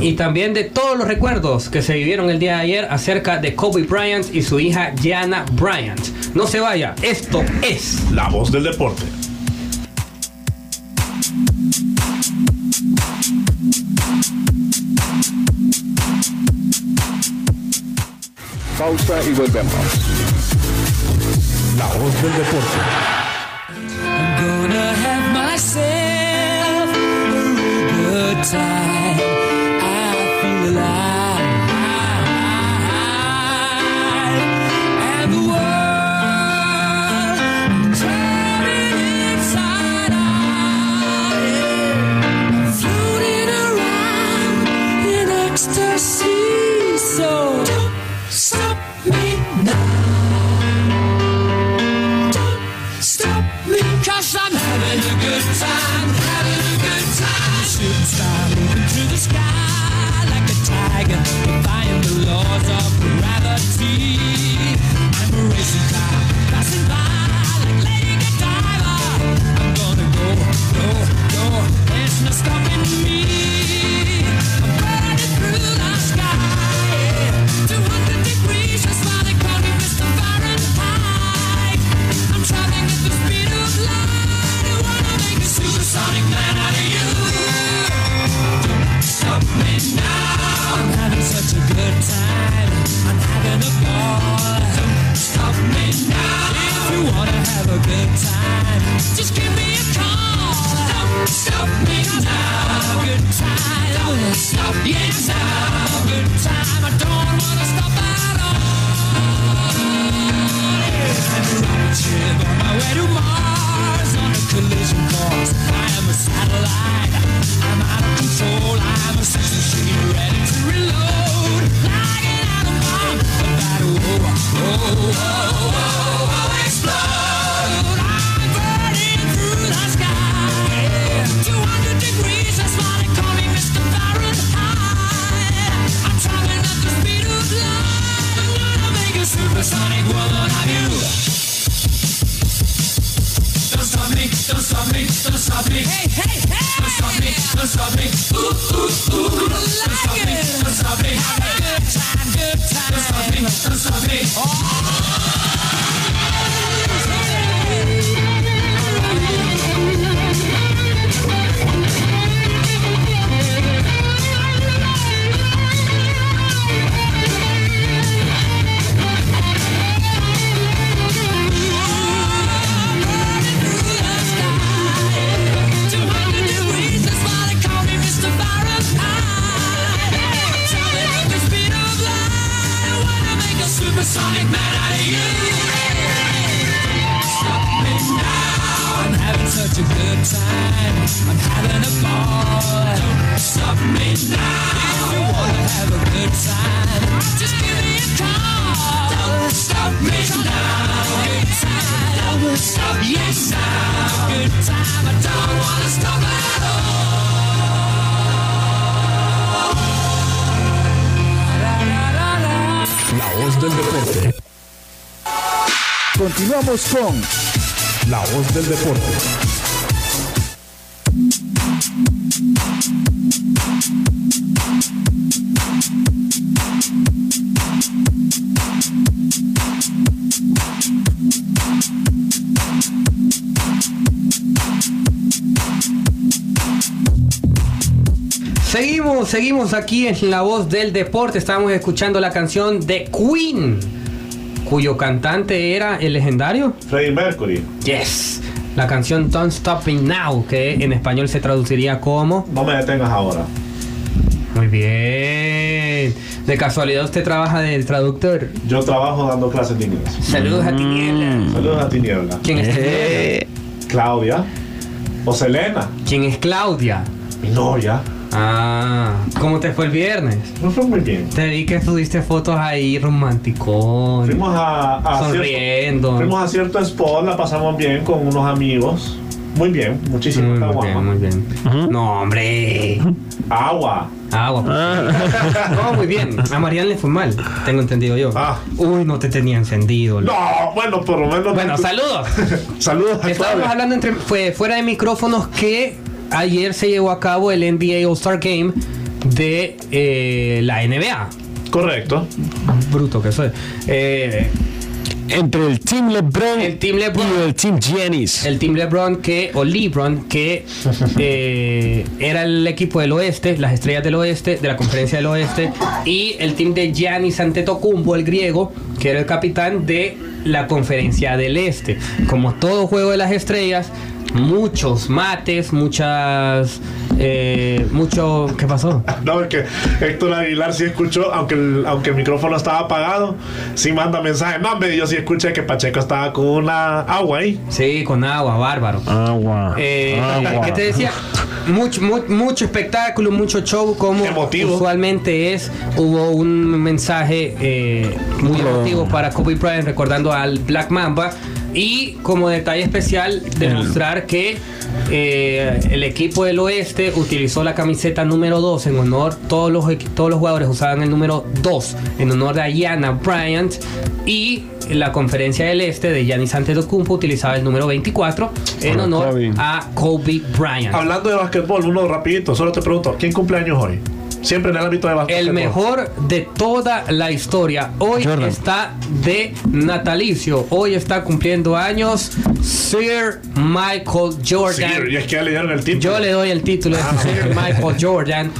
Y también de todos los recuerdos que se vivieron el día de ayer acerca de Kobe Bryant y su hija Gianna Bryant. No se vaya, esto es La voz del deporte. Pausa y volvemos. La voz del deporte. gonna have myself a good time. Laws of gravity. Such a good time. I'm having a ball. Stop me now. If you wanna have a good time, just give me a call. Stop me now. Good time. Stop. Now. Good time. I don't wanna stop at all. Ship on my way to Mars on a collision course. I am a satellite. I'm out of control. I'm a sex machine ready to reload. Like an atom bomb about to oh, oh, oh, oh, oh, oh, explode. I'm burning through the sky. 200 degrees, that's why they call me Mr. Fahrenheit. I'm traveling at the speed of light. I'm gonna make a supersonic woman of you. Stop me, don't stop me, don't stop me. Hey, hey, hey! Don't stop me, don't stop me. Ooh, ooh, ooh. Don't stop me, don't stop me. Have a good Sonic man out of you. Stop me now. I'm having such a good time. I'm having a ball. Don't stop me now. If you wanna have a good time, just give me a call. Don't stop me now. Don't stop. Yes, now. Good time. I don't wanna stop at del deporte. Continuamos con La voz del deporte. Seguimos, aquí en La Voz del Deporte. Estamos escuchando la canción de Queen, cuyo cantante era el legendario. Freddie Mercury. Yes. La canción Don't Stop Me Now, que en español se traduciría como. No me detengas ahora. Muy bien. De casualidad usted trabaja de traductor. Yo trabajo dando clases de inglés. Saludos a Tiniebla. Saludos a Tiniebla. ¿Quién es Eh? Claudia. O Selena. ¿Quién es Claudia? Mi novia. Ah, ¿cómo te fue el viernes? No fue muy bien. Te vi que subiste fotos ahí románticos. Fuimos a, a Sonriendo. Cierto, fuimos a cierto spot, la pasamos bien con unos amigos. Muy bien, muchísimo. Muy, muy bien, muy bien. No, hombre. Agua. Agua. pues. No, muy bien. A Marian le fue mal, tengo entendido yo. Ah. Uy, no te tenía encendido. No, bueno, por lo menos. Bueno, saludos. Saludos a Estábamos hablando entre, fue fuera de micrófonos que ayer se llevó a cabo el NBA All-Star Game de eh, la NBA. Correcto. Bruto que soy. Eh, entre el Team LeBron, El Team LeBron. y el Team Giannis. el Team LeBron que o LeBron que eh, era el equipo del oeste, las estrellas del oeste, de la conferencia del oeste y el team de Giannis Antetokounmpo, el griego, que era el capitán de la conferencia del este. Como todo juego de las estrellas, muchos mates, muchas eh, mucho ¿qué pasó? No, es que Héctor Aguilar sí escuchó, aunque el, aunque el micrófono estaba apagado, sí manda mensajes. No, hombre, yo sí escuché que Pacheco estaba con una agua ahí. Sí, con agua, bárbaro. Agua. Eh, agua. ¿Qué te decía? Mucho, mu- mucho espectáculo, mucho show, como Emotivo. usualmente es. Hubo un mensaje eh, muy emotivo para Kobe Bryant recordando al Black Mamba. Y como detalle especial, demostrar que eh, el equipo del oeste utilizó la camiseta número 2 en honor, todos los, todos los jugadores usaban el número 2 en honor de Ayana Bryant y la conferencia del este de Giannis Antetokounmpo utilizaba el número 24 en Para honor a Kobe Bryant. Hablando de básquetbol, uno rapidito, solo te pregunto, ¿quién cumple años hoy? Siempre en el ámbito de básquetbol. El mejor de toda la historia. Hoy Jordan. está de natalicio. Hoy está cumpliendo años Sir Michael Jordan. y es que ya le dieron el título. Yo le doy el título de Sir Michael Jordan.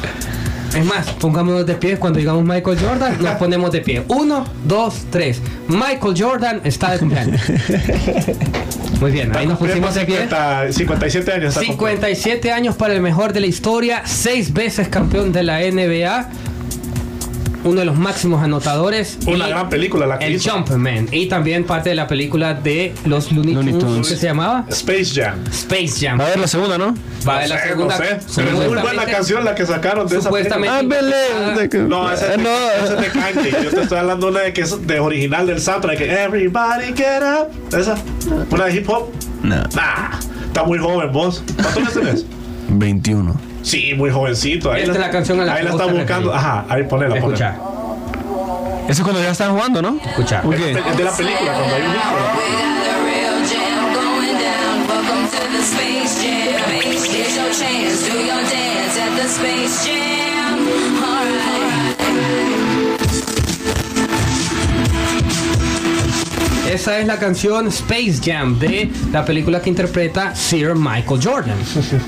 Es más, pongámonos de pie cuando digamos Michael Jordan, nos ponemos de pie. Uno, dos, tres. Michael Jordan está de cumpleaños. Muy bien, ahí nos pusimos de pie. 50, 57 años. está 57 años para el mejor de la historia, seis veces campeón de la NBA, uno de los máximos anotadores. Una y gran película la que El hizo. Jumpman. Y también parte de la película de los Looney Looney Tunes, que se llamaba Space Jam. Space Jam. Va a ver la segunda, ¿no? Va de No la segunda. no sé, pero es muy buena canción la que sacaron de esa. Ah. Ah, No, ese es, de, No. es de Kanye. Yo te estoy hablando de una de que es de original del soundtrack. Que Everybody get up. Esa. Una de hip hop. No. Nah. Está muy joven vos. ¿Cuántos años tenés? 21. Sí, muy jovencito. Ahí Esta es la canción a la Ahí la buscando. Ajá, ahí ponela, ponela. Escucha, Eso es cuando ya están jugando, ¿no? escucha. Es de la película, cuando hay un hijo. Esa es la canción Space Jam de la película que interpreta Sir Michael Jordan.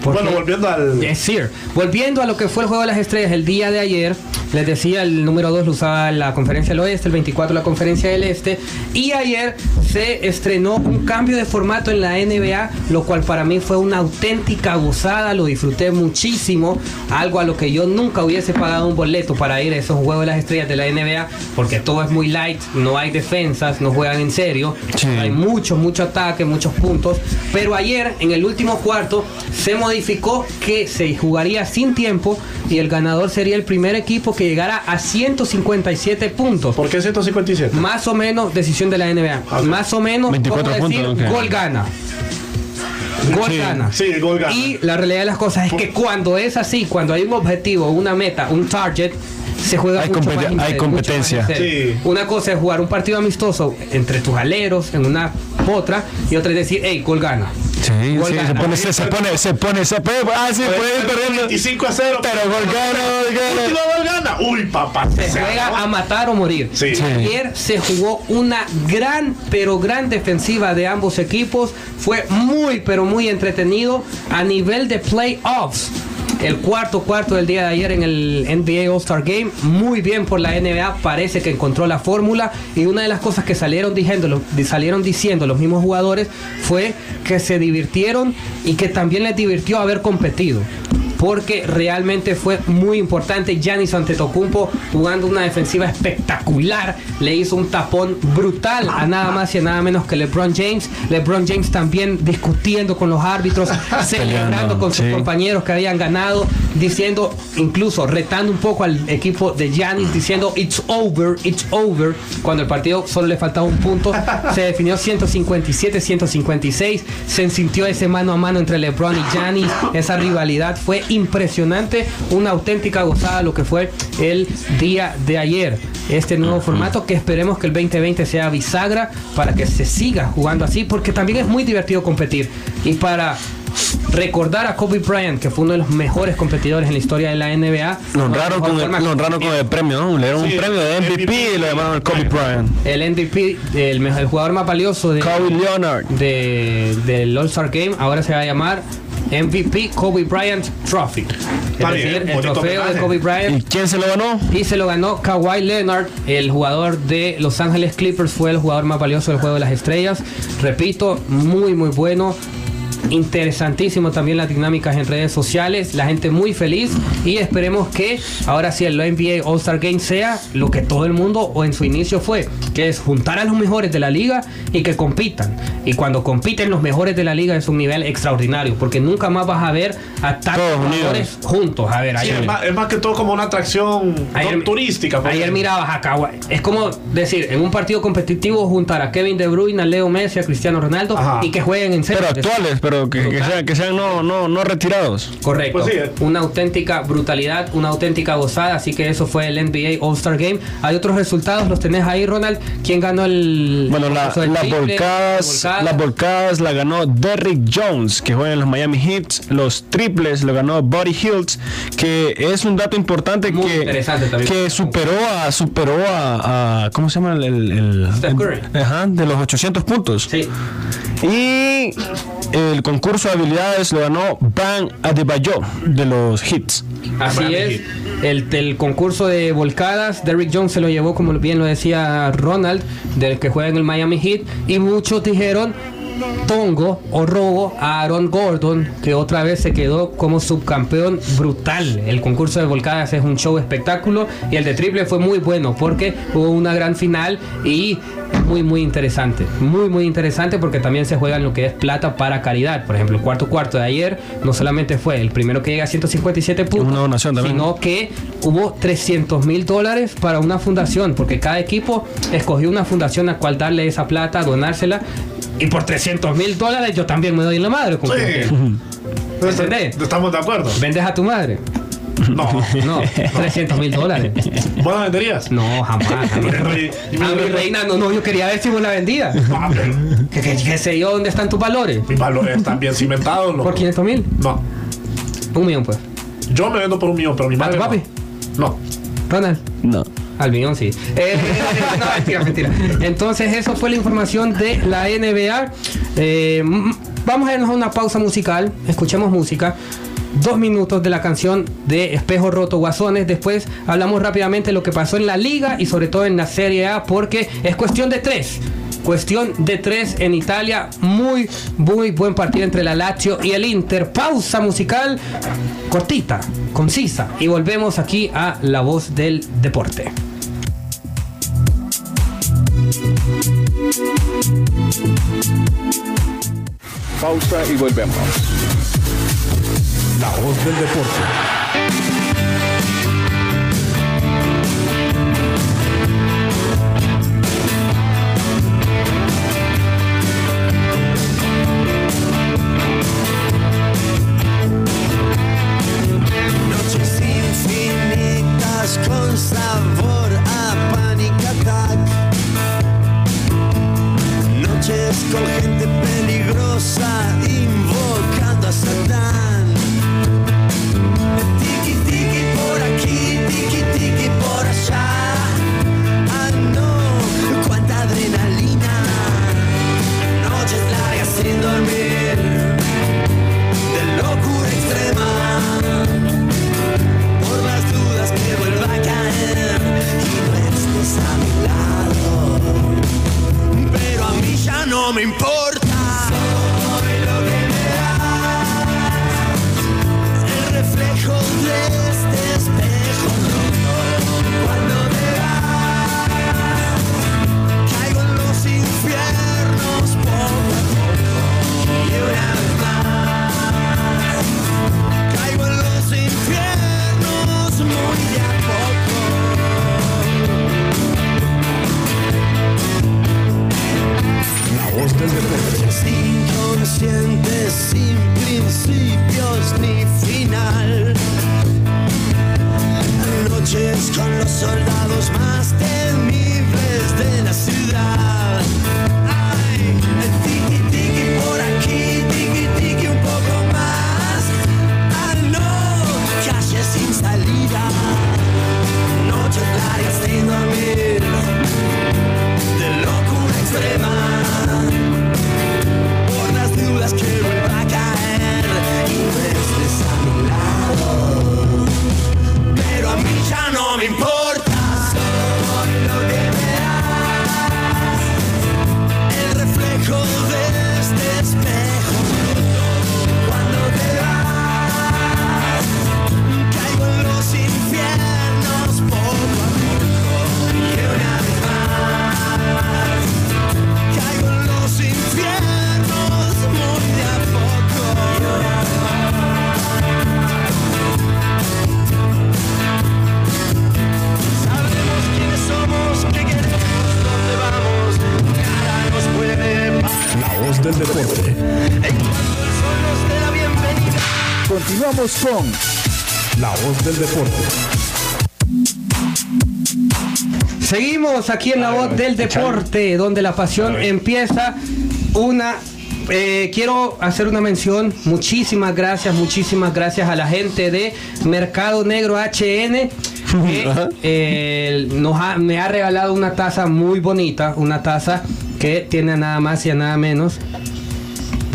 Bueno, volviendo al. Es Sir. Volviendo a lo que fue el Juego de las Estrellas el día de ayer, les decía, el número 2 lo usaba la Conferencia del Oeste, el 24 la Conferencia del Este, y ayer se estrenó un cambio de formato en la NBA, lo cual para mí fue una auténtica gozada, lo disfruté muchísimo, algo a lo que yo nunca hubiese pagado un boleto para ir a esos Juegos de las Estrellas de la NBA, porque todo es muy light, no hay defensas, no juegan en serio, Sí. hay mucho, mucho ataque, muchos puntos. Pero ayer, en el último cuarto, se modificó que se jugaría sin tiempo y el ganador sería el primer equipo que llegara a 157 puntos. ¿Por qué 157? Más o menos decisión de la NBA. Más o menos, 24 vamos a decir, puntos, gol gana. Gol Sí. gana. Sí, gol gana. Y la realidad de las cosas es que cuando es así, cuando hay un objetivo, una meta, un target, se juega Hay mucho más competencia. mucho más en serio. Sí. Una cosa es jugar un partido amistoso entre tus aleros en una potra y otra es decir, hey, gol gana. Sí, Gol sí, se pone, se, se pone, se pone, se puede, ah, sí, puede ir perdiendo. 25 a 0. Pero gol gana, gol gana. Último gol gana. Uy, papá. Se juega a matar o morir. Sí. Sí. Ayer se jugó una gran, pero gran defensiva de ambos equipos. Fue muy, pero muy entretenido a nivel de playoffs. El cuarto cuarto del día de ayer en el NBA All-Star Game, muy bien por la NBA, parece que encontró la fórmula. Y una de las cosas que salieron diciendo, salieron diciendo los mismos jugadores fue que se divirtieron y que también les divirtió haber competido porque realmente fue muy importante. Giannis Antetokounmpo jugando una defensiva espectacular, le hizo un tapón brutal a nada más y a nada menos que LeBron James. LeBron James también discutiendo con los árbitros, celebrando con sus sí. compañeros que habían ganado, diciendo, incluso retando un poco al equipo de Giannis, diciendo it's over, it's over, cuando el partido solo le faltaba un punto, se definió 157-156, se sintió ese mano a mano entre LeBron y Giannis, esa rivalidad fue impresionante, una auténtica gozada lo que fue el día de ayer. Este nuevo formato que esperemos que el 2020 sea bisagra para que se siga jugando así, porque también es muy divertido competir. Y para recordar a Kobe Bryant, que fue uno de los mejores competidores en la historia de la NBA, Lo honraron con, el, lo honraron con el premio, ¿no? Le dieron Sí, un premio de MVP, MVP, y lo llamaron el Kobe Bryant. el MVP, el, mejor, el jugador más valioso de, Kobe Leonard. de- del All-Star Game, ahora se va a llamar MVP Kobe Bryant Trophy. Está bien, el trofeo de. Kobe ¿Y Bryant. quién se lo ganó? Y se lo ganó Kawhi Leonard, el jugador de Los Ángeles Clippers, fue el jugador más valioso del juego de las estrellas. Repito, muy muy bueno. Interesantísimo también las dinámicas en redes sociales, la gente muy feliz y esperemos que ahora sí el NBA All Star Game sea lo que todo el mundo o en su inicio fue, que es juntar a los mejores de la liga y que compitan. Y cuando compiten los mejores de la liga es un nivel extraordinario, porque nunca más vas a ver a tantos Todos unidos. jugadores juntos. A ver, Sí, ayer, es, más, es más que todo como una atracción Ayer- no, turística. Ayer mirabas a Kawhi. Es como decir, en un partido competitivo juntar a Kevin De Bruyne, a Leo Messi, a Cristiano Ronaldo Ajá. y que jueguen en serio. Pero actuales, pero pero que, sean, que sean no, no, no retirados. Correcto. Pues sí, eh. Una auténtica brutalidad, una auténtica gozada. Así que eso fue el NBA All-Star Game. Hay otros resultados, los tenés ahí, Ronald. ¿Quién ganó el. Bueno, la- las triple? volcadas, Volcada. las volcadas la ganó Derrick Jones, que juega en los Miami Heat. Los triples lo ganó Buddy Hills, que es un dato importante Muy que, que superó a superó a, a- ¿cómo se llama el, el- el- Steph Curry. Ajá, de los 800 puntos. Sí. Y el concurso de habilidades lo ganó Van Adebayo de los Hits. Así es. El, el concurso de volcadas, Derrick Jones se lo llevó, como bien lo decía Ronald, del que juega en el Miami Heat. Y muchos dijeron Tongo o robo a Aaron Gordon, que otra vez se quedó como subcampeón brutal. El concurso de volcadas es un show espectáculo y el de triple fue muy bueno porque hubo una gran final y muy muy interesante. Muy muy interesante porque también se juega en lo que es plata para caridad. Por ejemplo, el cuarto cuarto de ayer no solamente fue el primero que llega a 157 puntos, Una donación también. sino que hubo 300 mil dólares para una fundación, porque cada equipo escogió una fundación a cual darle esa plata, donársela, y por 300 mil dólares yo también me doy en la madre. como que, Sí. ¿Entendés? Estamos de acuerdo. ¿Vendes a tu madre? No. No, 300 mil dólares. ¿Vos la venderías? No, jamás. A mi, a reina, no, no, yo quería ver si vos la vendías. No, Que, que, que sé yo dónde están tus valores. mis valores están bien cimentados. loco. ¿Por 500 mil? No. Un millón, pues. Yo me vendo por un millón, pero mi ¿A tu madre. papi? No. no. Ronald. No. Al millón, sí. Eh, mentira. Entonces, eso fue la información de la NBA. Eh, vamos a irnos a una pausa musical. Escuchemos música. Dos minutos de la canción de Espejo Roto Guasones. Después hablamos rápidamente de lo que pasó en la liga y sobre todo en la Serie A, porque es cuestión de tres. Cuestión de tres en Italia. Muy, muy buen partido entre la Lazio y el Inter. Pausa musical cortita, concisa. Y volvemos aquí a La Voz del Deporte. Pausa y volvemos. La voz del deporte. Noches infinitas con sabor Con gente peligrosa invocando a Satán. Tiki tiki por aquí, tiki tiki por allá. No me importa. Con La Voz del Deporte. Seguimos aquí en la voz del deporte, donde la pasión empieza. Una. eh, quiero hacer una mención. Muchísimas gracias, muchísimas gracias a la gente de Mercado Negro HN. Que eh, nos ha- me ha regalado una taza muy bonita. Una taza que tiene nada más y a nada menos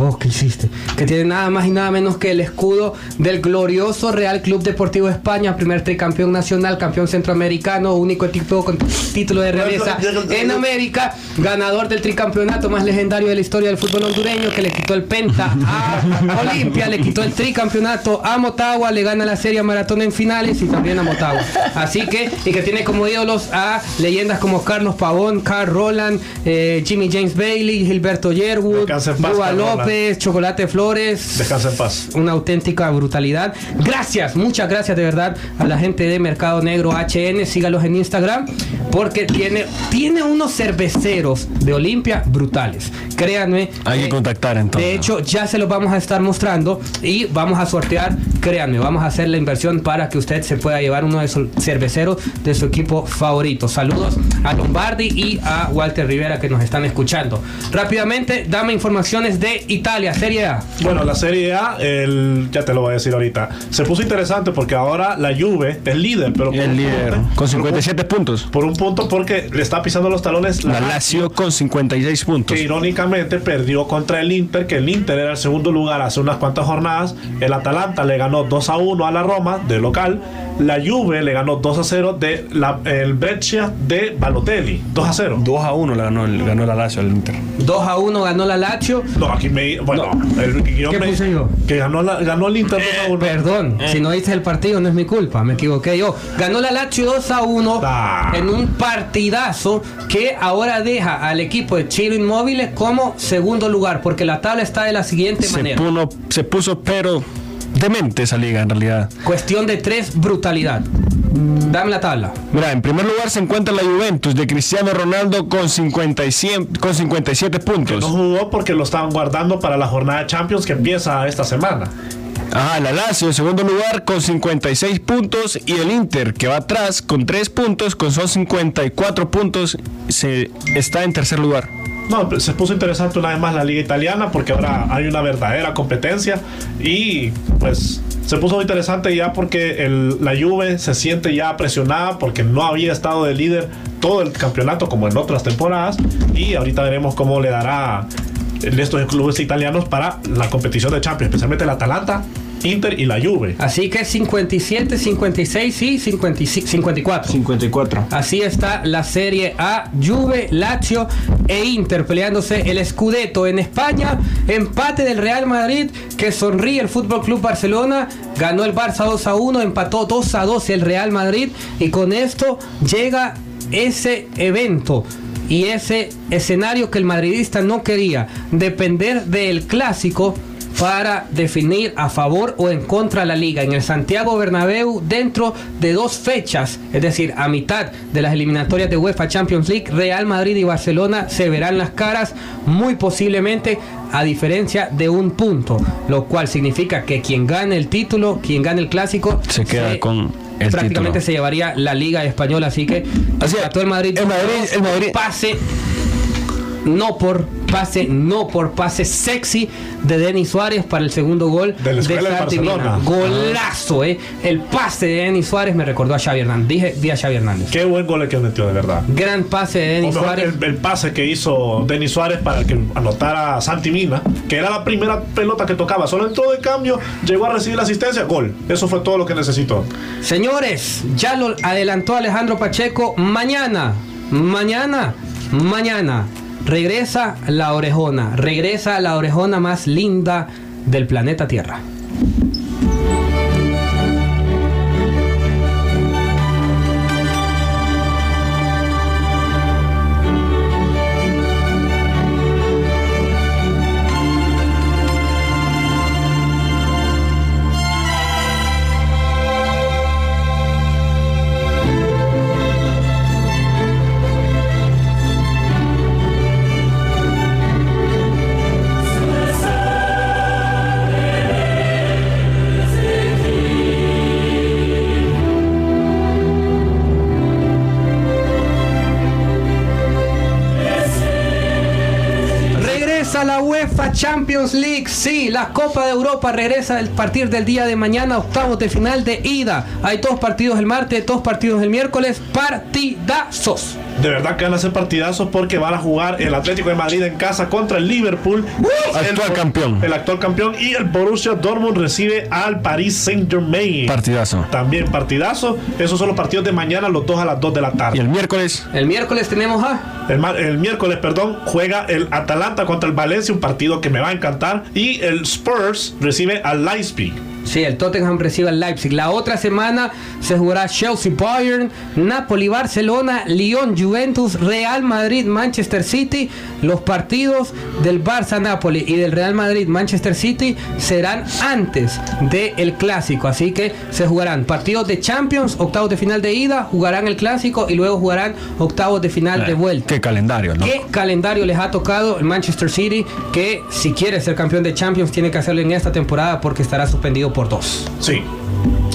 ¿Vos qué hiciste? Que tiene nada más y nada menos que el escudo del glorioso Real Club Deportivo España, primer tricampeón nacional, campeón centroamericano, único equipo con título de realeza en América, ganador del tricampeonato más legendario de la historia del fútbol hondureño, que le quitó el penta a Olimpia, le quitó el tricampeonato a Motagua, le gana la serie a maratón en finales y también a Motagua. Así que, y que tiene como ídolos a leyendas como Carlos Pavón, Carl Roland, eh, Jimmy James Bailey, Gilberto Yerwood, Descansa en Chocolate Flores. Descansa en paz. Una auténtica brutalidad. Gracias, muchas gracias de verdad a la gente de Mercado Negro HN. Sígalos en Instagram porque tiene, tiene unos cerveceros de Olimpia brutales. Créanme. Hay que eh, contactar entonces. De hecho, ya se los vamos a estar mostrando y vamos a sortear. Créanme, vamos a hacer la inversión para que usted se pueda llevar uno de esos cerveceros de su equipo favorito. Saludos a Lombardi y a Walter Rivera que nos están escuchando. Rápidamente, dame informaciones de Italia, Serie A. Bueno, la Serie A, el, ya te lo voy a decir ahorita, se puso interesante porque ahora la Juve es líder, pero El líder punto- con por un 57 puntos. punto- Por un punto porque le está pisando los talones La Lazio con 56 puntos. que irónicamente perdió contra el Inter, que el Inter era el segundo lugar hace unas cuantas jornadas. El Atalanta le ganó 2 a 1 a la Roma de local. La Juve le ganó 2 a 0 de la, el Brescia de Balotelli. 2 a 0. 2 a 1 le ganó, el- ganó la Lazio al Inter. 2 a 1 ganó la Lazio. No, aquí me. Bueno, el guion ¿Qué me- puse yo? Que ganó, la- ganó el Inter 2 a 1. Perdón, si no viste el partido no es mi culpa, me equivoqué yo. Ganó la Lazio 2 a 1 Ah. en un partidazo que ahora deja al equipo de Chiro Inmóviles como segundo lugar, porque la tabla está de la siguiente Se, manera. puno- se puso pero demente esa liga en realidad. Cuestión de tres, brutalidad. Dame la tabla. Mira, en primer lugar se encuentra la Juventus de Cristiano Ronaldo con, 50 y 100 con 57 puntos. No jugó porque lo estaban guardando para la jornada de Champions que empieza esta semana. Ajá, la Lazio en segundo lugar con 56 puntos y el Inter que va atrás con 3 puntos, con son 54 puntos, se está en tercer lugar. No, pues, se puso interesante una vez más la liga italiana porque ahora hay una verdadera competencia y pues se puso interesante ya porque la Juve se siente ya presionada porque no había estado de líder todo el campeonato como en otras temporadas y ahorita veremos cómo le dará estos clubes italianos para la competición de Champions, especialmente el Atalanta, Inter y la Juve. Así que 57, 56 y 55 54. 54. Así está la Serie A, Juve, Lazio e Inter peleándose el Scudetto en España. Empate del Real Madrid que sonríe el Fútbol Club Barcelona. Ganó el Barça 2 a 1, empató 2 a 2 el Real Madrid y con esto llega ese evento y ese escenario que el madridista no quería, depender del clásico para definir a favor o en contra de la liga en el Santiago Bernabéu dentro de dos fechas, es decir, a mitad de las eliminatorias de UEFA Champions League, Real Madrid y Barcelona se verán las caras muy posiblemente a diferencia de un punto, lo cual significa que quien gane el título, quien gane el clásico, Se queda con el prácticamente título. se llevaría la Liga Española, así que Así el Madrid, El Madrid- el Madrid- pase no por pase, no por pase sexy de Denis Suárez para el segundo gol De la de Santi Mina. Barcelona. Golazo, eh. El pase de Denis Suárez me recordó a Xavi Hernández. Dije, vi a Xavi Hernández. Qué buen gol el que metió, de verdad. Gran pase de Denis Suárez. el, el pase que hizo Denis Suárez para que anotara a Santi Mina, que era la primera pelota que tocaba. Solo entró de cambio, llegó a recibir la asistencia, gol. Eso fue todo lo que necesitó. Señores, ya lo adelantó Alejandro Pacheco. Mañana, mañana, mañana regresa la orejona. Regresa la orejona más linda del planeta Tierra. Champions League. Sí, la Copa de Europa regresa a partir del día de mañana, octavos de final de ida. Hay dos partidos el martes, dos partidos el miércoles, partidazos. De verdad que van a ser partidazos porque van a jugar el Atlético de Madrid en casa contra el Liverpool. Actual El- campeón. El actual campeón. Y el Borussia Dortmund recibe al Paris Saint Germain. Partidazo. También partidazo. Esos son los partidos de mañana, los dos a las 2 de la Y tarde. el miércoles, El miércoles tenemos a El, mar- el miércoles, perdón, juega el Atalanta contra el Valencia, un partido que me va a encantar. Y el Spurs recibe al Leipzig. Sí, el Tottenham recibe al Leipzig. La otra semana se jugará Chelsea Bayern, Napoli Barcelona, Lyon Juventus, Real Madrid Manchester City. Los partidos del Barça Napoli y del Real Madrid Manchester City serán antes del clásico. Así que se jugarán partidos de Champions, octavos de final de ida, jugarán el clásico y luego jugarán octavos de final de vuelta. qué calendario, ¿no? ¿Qué calendario les ha tocado el Manchester City? Que si quiere ser campeón de Champions tiene que hacerlo en esta temporada porque estará suspendido por dos. Sí.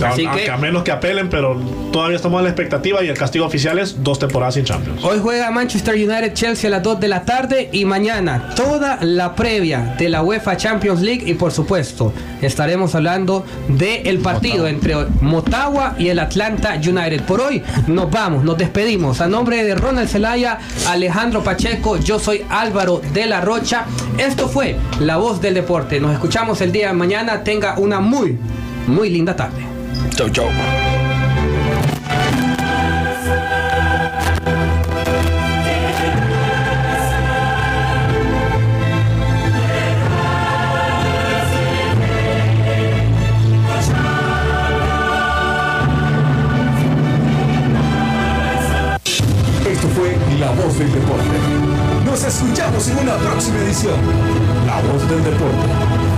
Así a, que- a menos que apelen, pero todavía estamos en la expectativa y el castigo oficial es dos temporadas sin Champions. Hoy juega Manchester United Chelsea a las 2 de la tarde y mañana toda la previa de la UEFA Champions League y por supuesto estaremos hablando del partido entre Motagua y el Atlanta United. Por hoy nos vamos, nos despedimos. A nombre de Ronald Zelaya, Alejandro Pacheco, yo soy Álvaro de la Rocha. Esto fue La Voz del Deporte. Nos escuchamos el día de mañana. Tenga una muy, muy linda tarde. Chau, chau. Esto fue La Voz del Deporte. Nos escuchamos en una próxima edición. La Voz del Deporte.